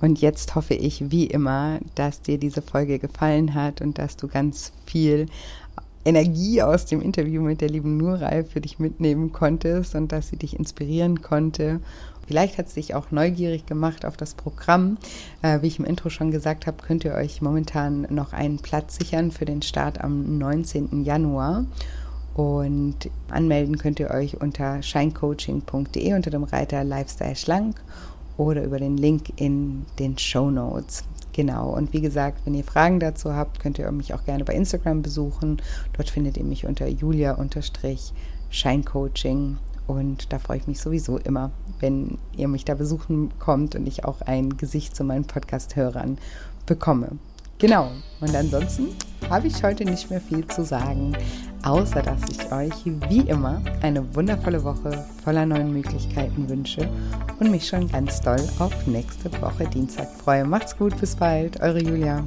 Und jetzt hoffe ich, wie immer, dass dir diese Folge gefallen hat und dass du ganz viel Energie aus dem Interview mit der lieben Nurai für dich mitnehmen konntest und dass sie dich inspirieren konnte. Vielleicht hat es dich auch neugierig gemacht auf das Programm. Äh, wie ich im Intro schon gesagt habe, könnt ihr euch momentan noch einen Platz sichern für den Start am 19. Januar. Und anmelden könnt ihr euch unter shinecoaching.de unter dem Reiter Lifestyle Schlank oder über den Link in den Show Notes. Genau, und wie gesagt, wenn ihr Fragen dazu habt, könnt ihr mich auch gerne bei Instagram besuchen. Dort findet ihr mich unter julia-scheincoaching und da freue ich mich sowieso immer, wenn ihr mich da besuchen kommt und ich auch ein Gesicht zu meinen Podcast-Hörern bekomme. Genau. Und ansonsten habe ich heute nicht mehr viel zu sagen, außer dass ich euch wie immer eine wundervolle Woche voller neuen Möglichkeiten wünsche und mich schon ganz doll auf nächste Woche Dienstag freue. Macht's gut, bis bald, eure Julia.